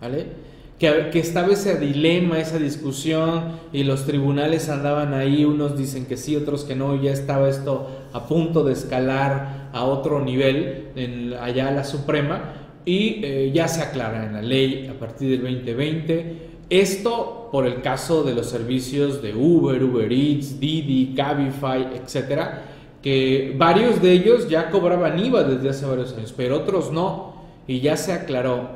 [SPEAKER 1] ¿vale? Que, que, estaba ese dilema, esa discusión, y los tribunales andaban ahí, unos dicen que sí, otros que no, ya estaba esto a punto de escalar a otro nivel, en, allá la Suprema, y eh, ya se aclara en la ley a partir del 2020 esto por el caso de los servicios de Uber, Uber Eats, Didi, Cabify, etcétera, que varios de ellos ya cobraban IVA desde hace varios años, pero otros no. Y ya se aclaró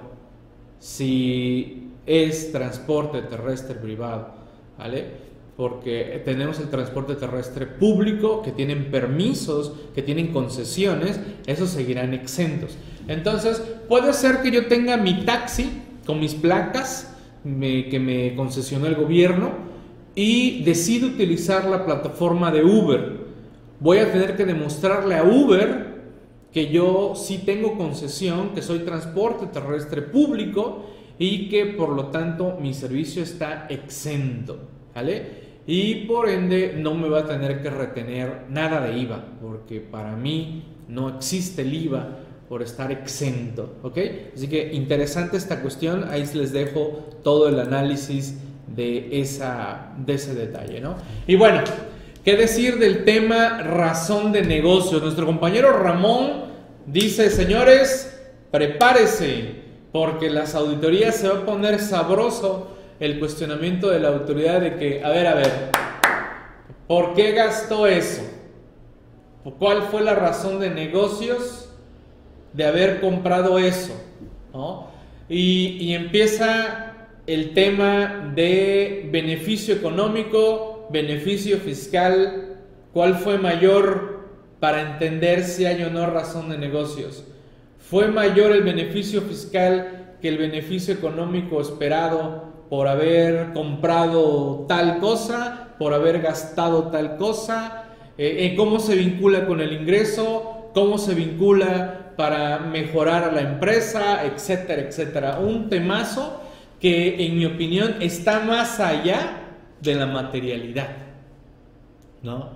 [SPEAKER 1] si es transporte terrestre privado, ¿vale? Porque tenemos el transporte terrestre público, que tienen permisos, que tienen concesiones, esos seguirán exentos. Entonces, puede ser que yo tenga mi taxi con mis placas, que me concesionó el gobierno y decido utilizar la plataforma de Uber. Voy a tener que demostrarle a Uber que yo sí tengo concesión, que soy transporte terrestre público y que por lo tanto mi servicio está exento, ¿vale? Y por ende no me va a tener que retener nada de IVA, porque para mí no existe el IVA por estar exento, ¿ok? Así que interesante esta cuestión, ahí les dejo todo el análisis de, esa, de ese detalle, ¿no? Y bueno, ¿qué decir del tema razón de negocios? Nuestro compañero Ramón dice, señores, prepárese, porque las auditorías se va a poner sabroso el cuestionamiento de la autoridad de que, a ver, a ver, ¿por qué gastó eso? ¿Cuál fue la razón de negocios? de haber comprado eso. Y, empieza el tema de beneficio económico, beneficio fiscal, cuál fue mayor para entender si hay o no razón de negocios. ¿Fue mayor el beneficio fiscal que el beneficio económico esperado por haber comprado tal cosa, por haber gastado tal cosa, eh, en cómo se vincula con el ingreso, cómo se vincula para mejorar a la empresa, etcétera, etcétera. Un temazo que en mi opinión está más allá de la materialidad, ¿no?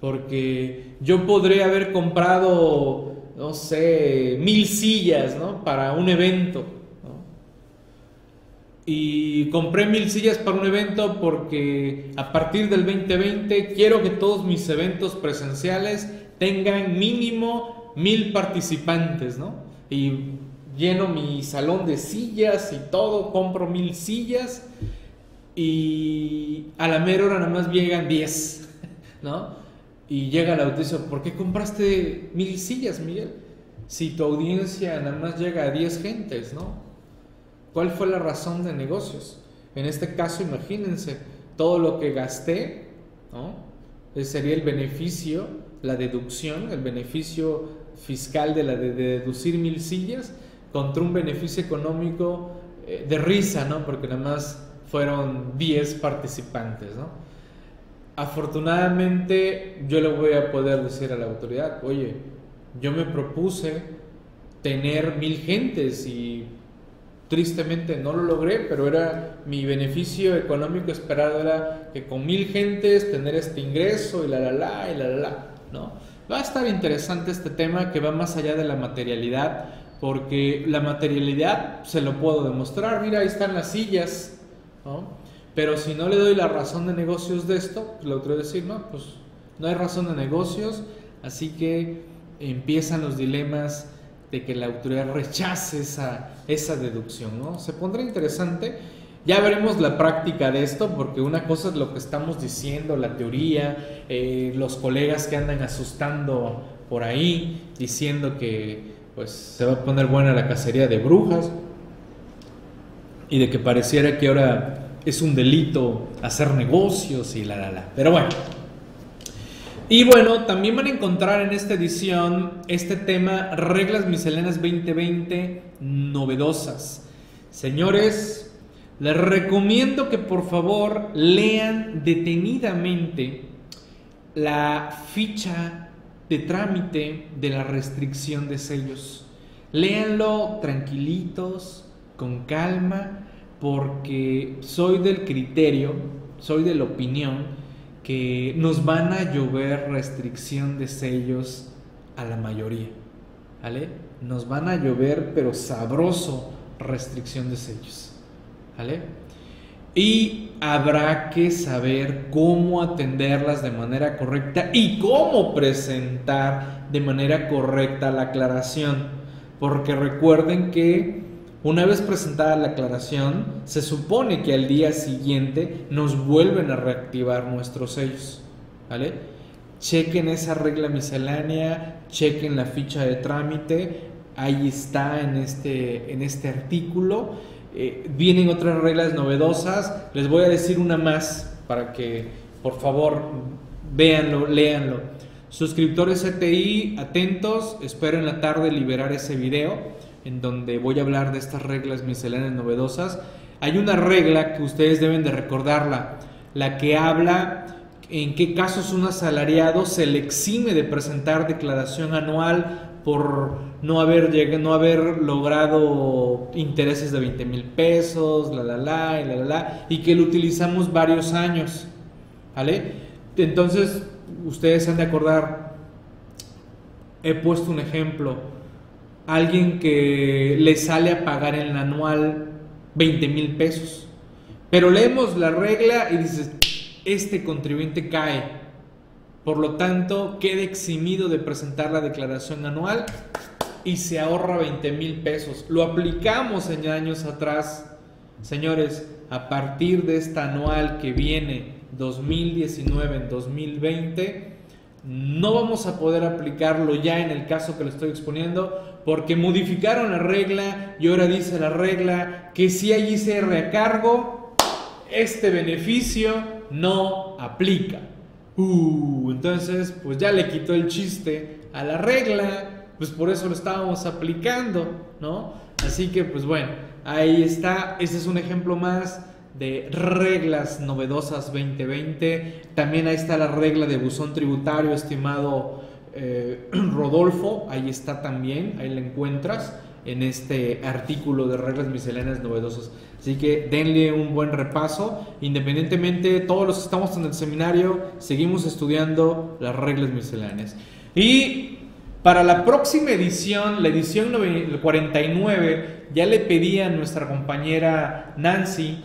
[SPEAKER 1] Porque yo podría haber comprado, no sé, mil sillas, ¿no? Para un evento, y compré mil sillas para un evento porque a partir del 2020 quiero que todos mis eventos presenciales tengan mínimo mil participantes, ¿no? Y lleno mi salón de sillas y todo, compro mil sillas y a la mera hora nada más llegan 10, ¿no? Y llega la audiencia, ¿por qué compraste mil sillas, Miguel? Si tu audiencia nada más llega a 10 gentes, ¿no? ¿Cuál fue la razón de negocios? En este caso, imagínense, todo lo que gasté, ¿no? Ese sería el beneficio, la deducción, el beneficio fiscal de la de, deducir mil sillas contra un beneficio económico eh, de risa, ¿no? Porque nada más fueron 10 participantes, ¿no? Afortunadamente yo le voy a poder decir a la autoridad, oye, yo me propuse tener mil gentes y Tristemente no lo logré, pero era mi beneficio económico esperado era que con mil gentes tener este ingreso y la la la y la la la, ¿no? Va a estar interesante este tema que va más allá de la materialidad, porque la materialidad se lo puedo demostrar, mira, ahí están las sillas, Pero si no le doy la razón de negocios de esto, pues lo otro decir, no, pues no hay razón de negocios, así que empiezan los dilemas de que la autoridad rechace esa, esa deducción, ¿no? Se pondrá interesante. Ya veremos la práctica de esto, porque una cosa es lo que estamos diciendo, la teoría, eh, los colegas que andan asustando por ahí, diciendo que pues se va a poner buena la cacería de brujas y de que pareciera que ahora es un delito hacer negocios y la la la. Pero bueno, y bueno, también van a encontrar en esta edición este tema, reglas misceláneas 2020 novedosas. Señores, les recomiendo que por favor lean detenidamente la ficha de trámite de la restricción de sellos. Léanlo tranquilitos, con calma, porque soy del criterio, soy de la opinión que nos van a llover restricción de sellos a la mayoría, ¿vale? Nos van a llover, pero sabroso, restricción de sellos, ¿vale? Y habrá que saber cómo atenderlas de manera correcta y cómo presentar de manera correcta la aclaración, porque recuerden que una vez presentada la aclaración, se supone que al día siguiente nos vuelven a reactivar nuestros sellos. ¿Vale? Chequen esa regla miscelánea, chequen la ficha de trámite, ahí está en este, en este artículo. Eh, vienen otras reglas novedosas, les voy a decir una más para que por favor véanlo, léanlo. Suscriptores CTI, atentos, espero en la tarde liberar ese video en donde voy a hablar de estas reglas misceláneas novedosas, hay una regla que ustedes deben de recordarla, la que habla en qué casos un asalariado se le exime de presentar declaración anual por no haber, no haber logrado intereses de 20 mil pesos, la, la, la, y la, la, la, y que lo utilizamos varios años, ¿vale? Entonces, ustedes han de acordar, he puesto un ejemplo, alguien que le sale a pagar en el anual 20 mil pesos. Pero leemos la regla y dices, este contribuyente cae. Por lo tanto, queda eximido de presentar la declaración anual y se ahorra 20 mil pesos. Lo aplicamos en años atrás. Señores, a partir de esta anual que viene 2019 en 2020, no vamos a poder aplicarlo ya en el caso que le estoy exponiendo porque modificaron la regla y ahora dice la regla que si hay ICR a cargo, este beneficio no aplica. Uh, entonces, pues ya le quitó el chiste a la regla, pues por eso lo estábamos aplicando, ¿no? Así que, pues bueno, ahí está. Ese es un ejemplo más de reglas novedosas 2020. También ahí está la regla de buzón tributario, estimado eh, Rodolfo. Ahí está también, ahí la encuentras en este artículo de reglas misceláneas novedosas. Así que denle un buen repaso. Independientemente, todos los que estamos en el seminario, seguimos estudiando las reglas misceláneas. Y para la próxima edición, la edición 49, ya le pedí a nuestra compañera Nancy,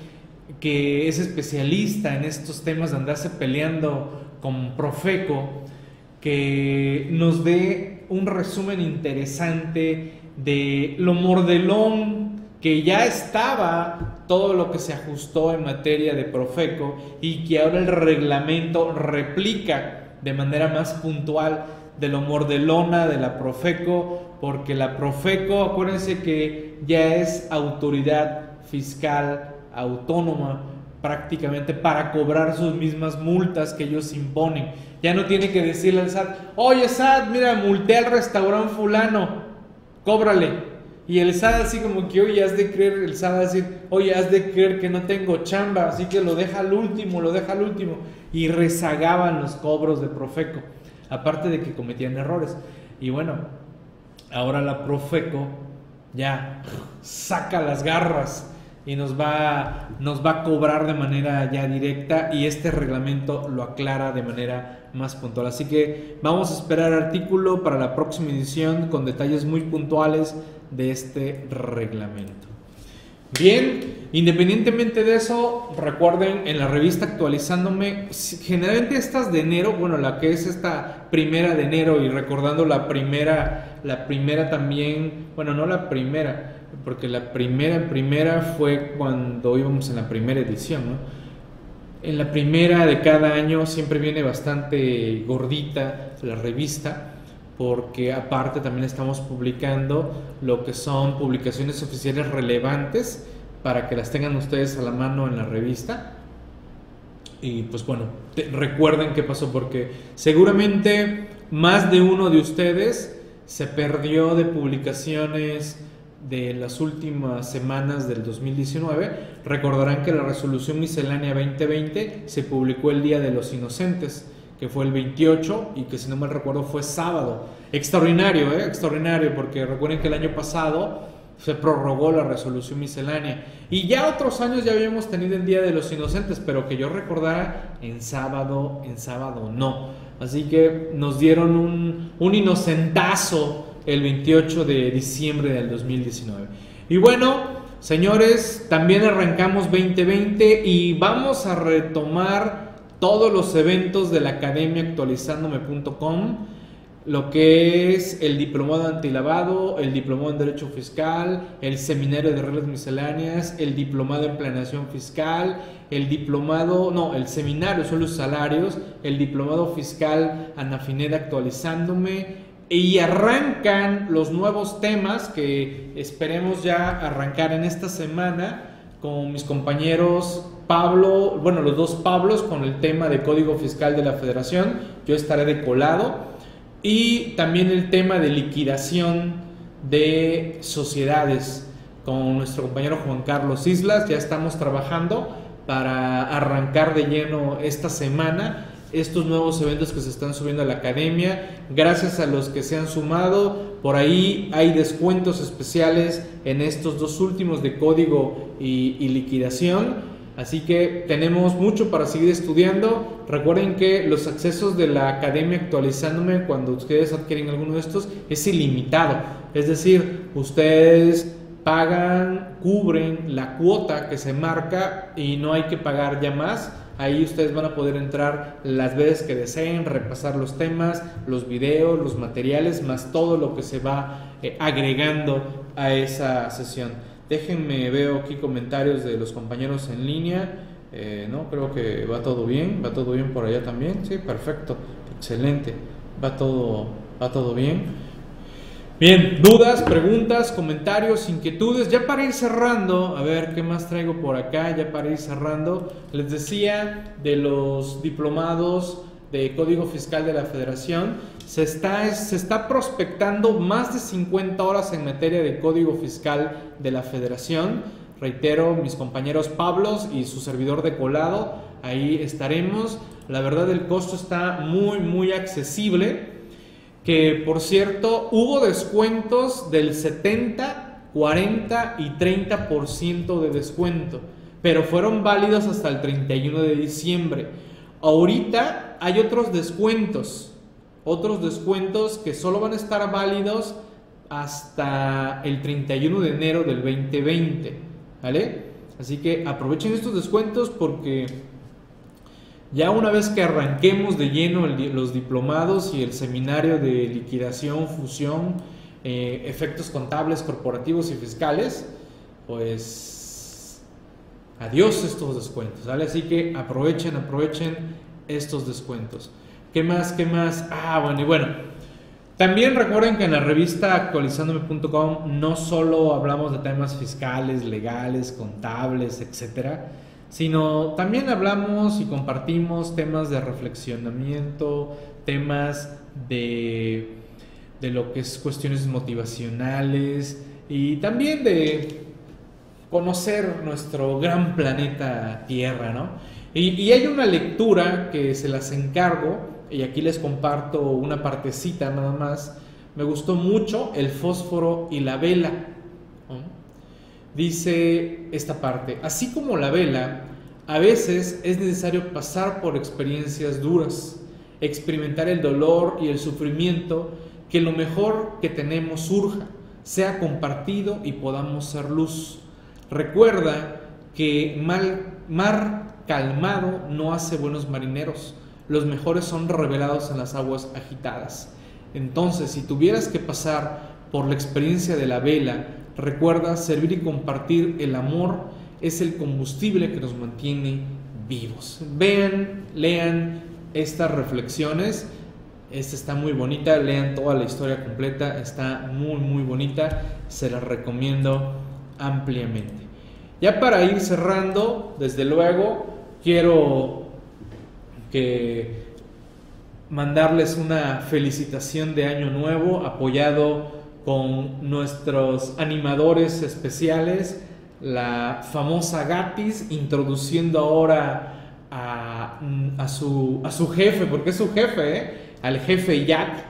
[SPEAKER 1] que es especialista en estos temas de andarse peleando con Profeco, que nos dé un resumen interesante de lo mordelón que ya estaba todo lo que se ajustó en materia de Profeco y que ahora el reglamento replica de manera más puntual de lo mordelona de la Profeco, porque la Profeco, acuérdense que ya es autoridad fiscal autónoma prácticamente para cobrar sus mismas multas que ellos imponen. Ya no tiene que decirle al SAT, oye SAT, mira, multé al restaurante fulano, cóbrale. Y el SAT así como que, oye, has de creer, el SAT decir, oye, has de creer que no tengo chamba, así que lo deja al último, lo deja al último. Y rezagaban los cobros de Profeco aparte de que cometían errores. Y bueno, ahora la Profeco ya saca las garras y nos va, nos va a cobrar de manera ya directa y este reglamento lo aclara de manera más puntual. Así que vamos a esperar artículo para la próxima edición con detalles muy puntuales de este reglamento. Bien, independientemente de eso, recuerden en la revista actualizándome, generalmente estas de enero, bueno, la que es esta primera de enero y recordando la primera, la primera también, bueno, no la primera, porque la primera, primera fue cuando íbamos en la primera edición, ¿no? En la primera de cada año siempre viene bastante gordita la revista porque aparte también estamos publicando lo que son publicaciones oficiales relevantes para que las tengan ustedes a la mano en la revista. Y pues bueno, recuerden qué pasó porque seguramente más de uno de ustedes se perdió de publicaciones de las últimas semanas del 2019. Recordarán que la resolución miscelánea 2020 se publicó el Día de los Inocentes que fue el 28 y que si no mal recuerdo fue sábado. Extraordinario, ¿eh? Extraordinario, porque recuerden que el año pasado se prorrogó la resolución miscelánea. Y ya otros años ya habíamos tenido el Día de los Inocentes, pero que yo recordara, en sábado, en sábado no. Así que nos dieron un, un inocentazo el 28 de diciembre del 2019. Y bueno, señores, también arrancamos 2020 y vamos a retomar todos los eventos de la academia actualizándome.com, lo que es el diplomado antilavado, el diplomado en derecho fiscal, el seminario de reglas misceláneas, el diplomado en planeación fiscal, el diplomado, no, el seminario son los salarios, el diplomado fiscal Anafineda actualizándome, y arrancan los nuevos temas que esperemos ya arrancar en esta semana con mis compañeros Pablo, bueno, los dos Pablos con el tema de Código Fiscal de la Federación, yo estaré de colado, y también el tema de liquidación de sociedades con nuestro compañero Juan Carlos Islas, ya estamos trabajando para arrancar de lleno esta semana estos nuevos eventos que se están subiendo a la academia. Gracias a los que se han sumado, por ahí hay descuentos especiales en estos dos últimos de código y, liquidación. Así que tenemos mucho para seguir estudiando. Recuerden que los accesos de la academia actualizándome cuando ustedes adquieren alguno de estos es ilimitado. Es decir, ustedes pagan, cubren la cuota que se marca y no hay que pagar ya más. Ahí ustedes van a poder entrar las veces que deseen, repasar los temas, los videos, los materiales, más todo lo que se va eh, agregando a esa sesión. Déjenme, veo aquí comentarios de los compañeros en línea. Eh, no, creo que va todo bien, va todo bien por allá también. Sí, perfecto, excelente, va todo, va todo bien. Bien, dudas, preguntas, comentarios, inquietudes. Ya para ir cerrando, a ver qué más traigo por acá, ya para ir cerrando, les decía de los diplomados de Código Fiscal de la Federación, se está, se está prospectando más de 50 horas en materia de Código Fiscal de la Federación. Reitero, mis compañeros Pablos y su servidor de colado, ahí estaremos. La verdad el costo está muy, muy accesible. Que por cierto, hubo descuentos del 70, 40 y 30% de descuento, pero fueron válidos hasta el 31 de diciembre. Ahorita hay otros descuentos, otros descuentos que solo van a estar válidos hasta el 31 de enero del 2020, ¿vale? Así que aprovechen estos descuentos porque ya una vez que arranquemos de lleno los diplomados y el seminario de liquidación, fusión, eh, efectos contables, corporativos y fiscales, pues Adiós estos descuentos. Así que aprovechen, aprovechen estos descuentos. ¿Qué más? ¿Qué más? Ah, bueno, y bueno. También recuerden que en la revista actualizándome.com no solo hablamos de temas fiscales, legales, contables, etcétera, sino también hablamos y compartimos temas de reflexionamiento, temas de, de lo que es cuestiones motivacionales y también de conocer nuestro gran planeta Tierra, ¿no? Y, hay una lectura que se las encargo, y aquí les comparto una partecita nada más. Me gustó mucho el fósforo y la vela. Dice esta parte, así como la vela, a veces es necesario pasar por experiencias duras, experimentar el dolor y el sufrimiento, que lo mejor que tenemos surja, sea compartido y podamos ser luz. Recuerda que mal, mar calmado no hace buenos marineros. Los mejores son revelados en las aguas agitadas. Entonces, si tuvieras que pasar por la experiencia de la vela, recuerda servir y compartir el amor es el combustible que nos mantiene vivos. Vean, lean estas reflexiones. Esta está muy bonita, lean toda la historia completa, está muy muy bonita, se la recomiendo ampliamente. Ya para ir cerrando, desde luego, quiero que mandarles una felicitación de año nuevo apoyado con nuestros animadores especiales, la famosa Gatis, introduciendo ahora a, su, a su, jefe, porque es su jefe, ¿eh? al jefe Jack.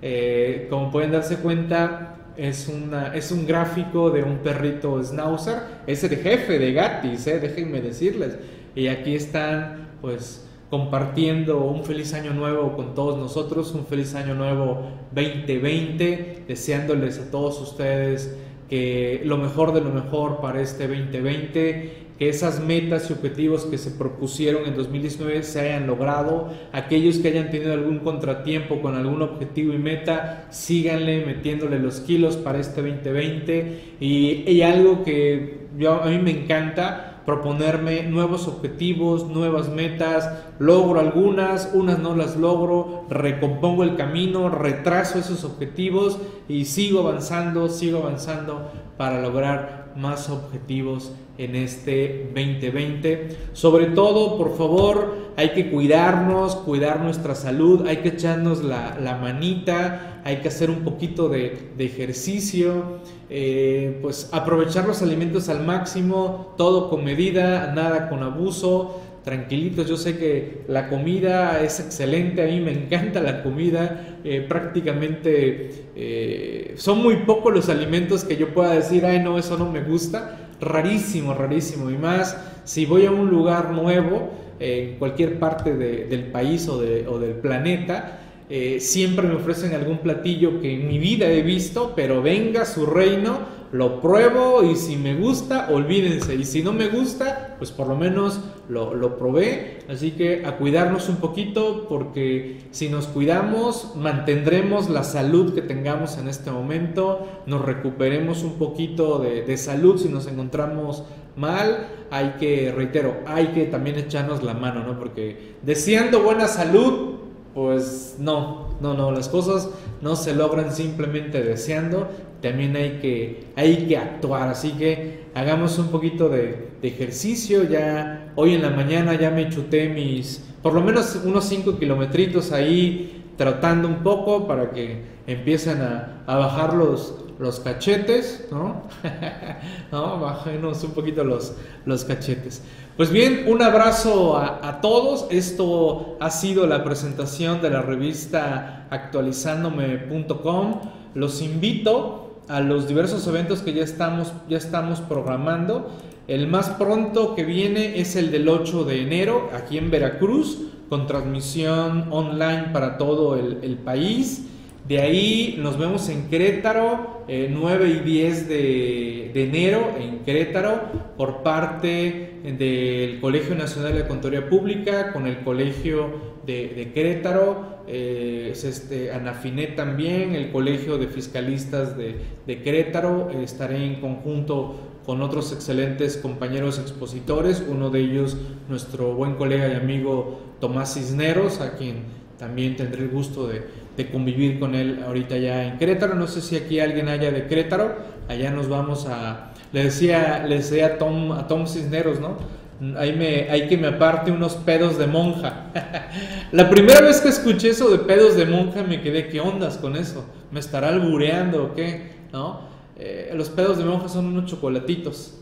[SPEAKER 1] Eh, como pueden darse cuenta, es, una, es un gráfico de un perrito schnauzer, es el jefe de Gatis, eh, déjenme decirles. Y aquí están, pues, compartiendo un feliz año nuevo con todos nosotros, un feliz año nuevo 2020, deseándoles a todos ustedes que lo mejor de lo mejor para este 2020 que esas metas y objetivos que se propusieron en 2019 se hayan logrado. Aquellos que hayan tenido algún contratiempo con algún objetivo y meta, síganle metiéndole los kilos para este 2020. Y, y algo que yo, a mí me encanta, proponerme nuevos objetivos, nuevas metas, logro algunas, unas no las logro, recompongo el camino, retraso esos objetivos y sigo avanzando, sigo avanzando para lograr más objetivos en este 2020. Sobre todo, por favor, hay que cuidarnos, cuidar nuestra salud, hay que echarnos la, manita, hay que hacer un poquito de, ejercicio, eh, pues aprovechar los alimentos al máximo, todo con medida, nada con abuso. Tranquilitos, yo sé que la comida es excelente, a mí me encanta la comida, eh, prácticamente eh, son muy pocos los alimentos que yo pueda decir, ay no, eso no me gusta, rarísimo, rarísimo. Y más si voy a un lugar nuevo, en cualquier parte del país o, del planeta, eh, siempre me ofrecen algún platillo que en mi vida he visto, pero venga su reino, lo pruebo y si me gusta, olvídense. Y si no me gusta, pues por lo menos lo, lo, probé. Así que a cuidarnos un poquito porque si nos cuidamos, mantendremos la salud que tengamos en este momento, nos recuperemos un poquito de, de salud si nos encontramos mal. Hay que, reitero, hay que también echarnos la mano, ¿no? Porque deseando buena salud, pues no, no, no, las cosas no se logran simplemente deseando, también hay que, hay que actuar. Así que hagamos un poquito de, ejercicio. Ya hoy en la mañana ya me chuté mis, por lo menos unos 5 kilometritos ahí tratando un poco para que empiecen a, bajar los, los cachetes, ¿no? ¿no? Bájenos un poquito los, los cachetes. Pues bien, un abrazo a, todos. Esto ha sido la presentación de la revista actualizándome.com. Los invito a los diversos eventos que ya estamos, ya estamos programando. El más pronto que viene es el del 8 de enero aquí en Veracruz, con transmisión online para todo el país. De ahí nos vemos en Querétaro, 9 eh, y 10 de, enero en Querétaro, por parte del Colegio Nacional de Contaduría Pública, con el Colegio de, Querétaro, eh, es este, Anafinet también, el Colegio de Fiscalistas de, Querétaro. estaré en conjunto con otros excelentes compañeros expositores, uno de ellos nuestro buen colega y amigo Tomás Cisneros, a quien también tendré el gusto de, convivir con él ahorita ya en Querétaro. No sé si aquí alguien haya de Querétaro. Allá nos vamos a. Le decía, le decía a Tom, a Tom Cisneros, ¿no? Ahí me, hay que me aparte unos pedos de monja. La primera vez que escuché eso de pedos de monja me quedé, ¿qué ondas con eso? ¿Me estará albureando o qué? ¿No? Eh, los pedos de monja son unos chocolatitos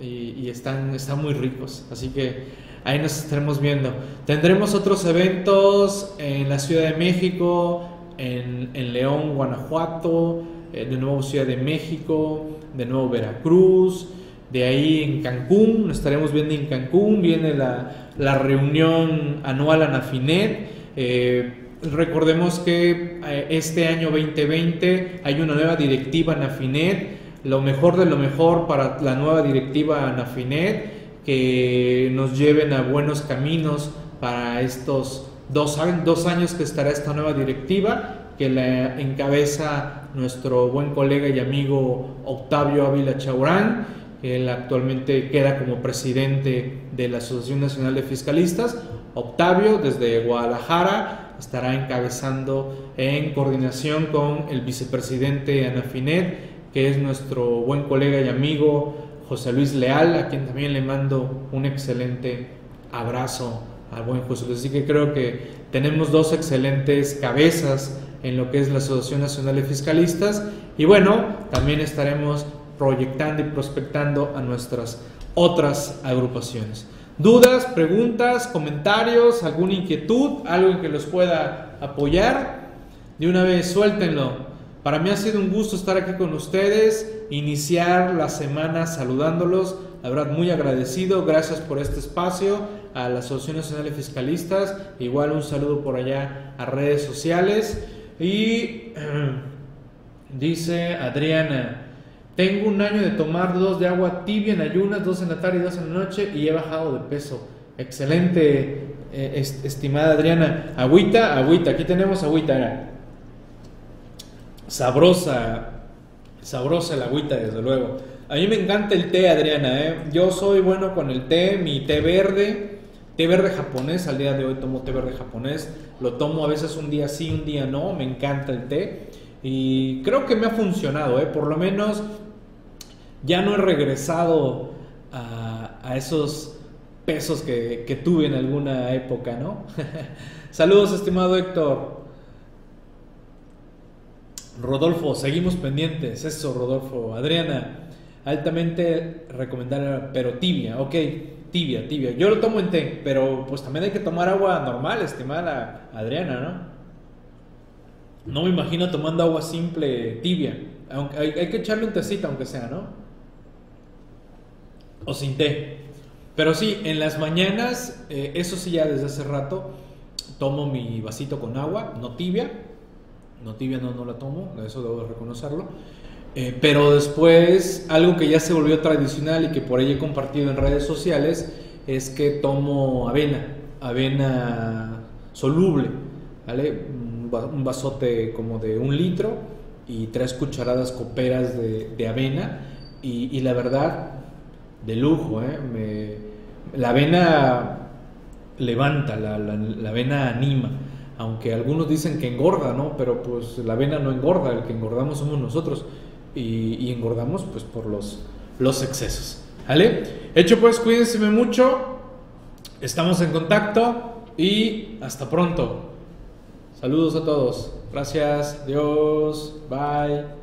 [SPEAKER 1] y, están, están muy ricos. Así que ahí nos estaremos viendo. Tendremos otros eventos en la Ciudad de México, en, León, Guanajuato, eh, de nuevo Ciudad de México, de nuevo Veracruz, de ahí en Cancún, nos estaremos viendo en Cancún, viene la, reunión anual Anafinet. Eh, recordemos que eh, este año 2020 hay una nueva directiva Anafinet, lo mejor de lo mejor para la nueva directiva Anafinet que nos lleven a buenos caminos para estos dos, dos años que estará esta nueva directiva, que la encabeza nuestro buen colega y amigo Octavio Ávila Chaurán. Él actualmente queda como presidente de la Asociación Nacional de Fiscalistas. Octavio, desde Guadalajara, estará encabezando en coordinación con el vicepresidente Anafinet, que es nuestro buen colega y amigo José Luis Leal, a quien también le mando un excelente abrazo al buen José Luis. Así que creo que tenemos dos excelentes cabezas en lo que es la Asociación Nacional de Fiscalistas y bueno, también estaremos proyectando y prospectando a nuestras otras agrupaciones. ¿Dudas, preguntas, comentarios, alguna inquietud, algo que los pueda apoyar? De una vez suéltenlo. Para mí ha sido un gusto estar aquí con ustedes, iniciar la semana saludándolos, la verdad muy agradecido, gracias por este espacio, a la Asociación Nacional de Fiscalistas, igual un saludo por allá a redes sociales y dice Adriana, tengo un año de tomar dos de agua tibia en ayunas, dos en la tarde y dos en la noche y he bajado de peso. Excelente, eh, estimada Adriana. Agüita, agüita, aquí tenemos agüita sabrosa, sabrosa el agüita, desde luego. A mí me encanta el té, Adriana, ¿eh? Yo soy bueno con el té, mi té verde, té verde japonés, al día de hoy tomo té verde japonés, lo tomo a veces un día sí, un día no, me encanta el té y creo que me ha funcionado, ¿eh? Por lo menos ya no he regresado a, a esos pesos que, que tuve en alguna época, ¿no? Saludos, estimado Héctor. Rodolfo, seguimos pendientes. Eso, Rodolfo. Adriana, altamente recomendar, pero tibia, ok, tibia, tibia. Yo lo tomo en té, pero pues también hay que tomar agua normal, estimada Adriana, ¿no? No me imagino tomando agua simple tibia. Aunque, hay, que echarle un tecito, aunque sea, ¿no? O sin té. Pero sí, en las mañanas, eh, eso sí ya desde hace rato, tomo mi vasito con agua, no tibia, no tibia no, no la tomo, eso debo reconocerlo. Eh, pero después, algo que ya se volvió tradicional y que por ahí he compartido en redes sociales, es que tomo avena, avena soluble, ¿vale? Un vasote como de un litro y tres cucharadas coperas de, avena y, la verdad, de lujo, ¿eh? la avena levanta, la, la avena anima aunque algunos dicen que engorda, ¿no? Pero pues la avena no engorda, el que engordamos somos nosotros y, engordamos pues por los, los excesos, ¿vale? Hecho pues, cuídense mucho, estamos en contacto, y hasta pronto. Saludos a todos. Gracias. Dios. Bye.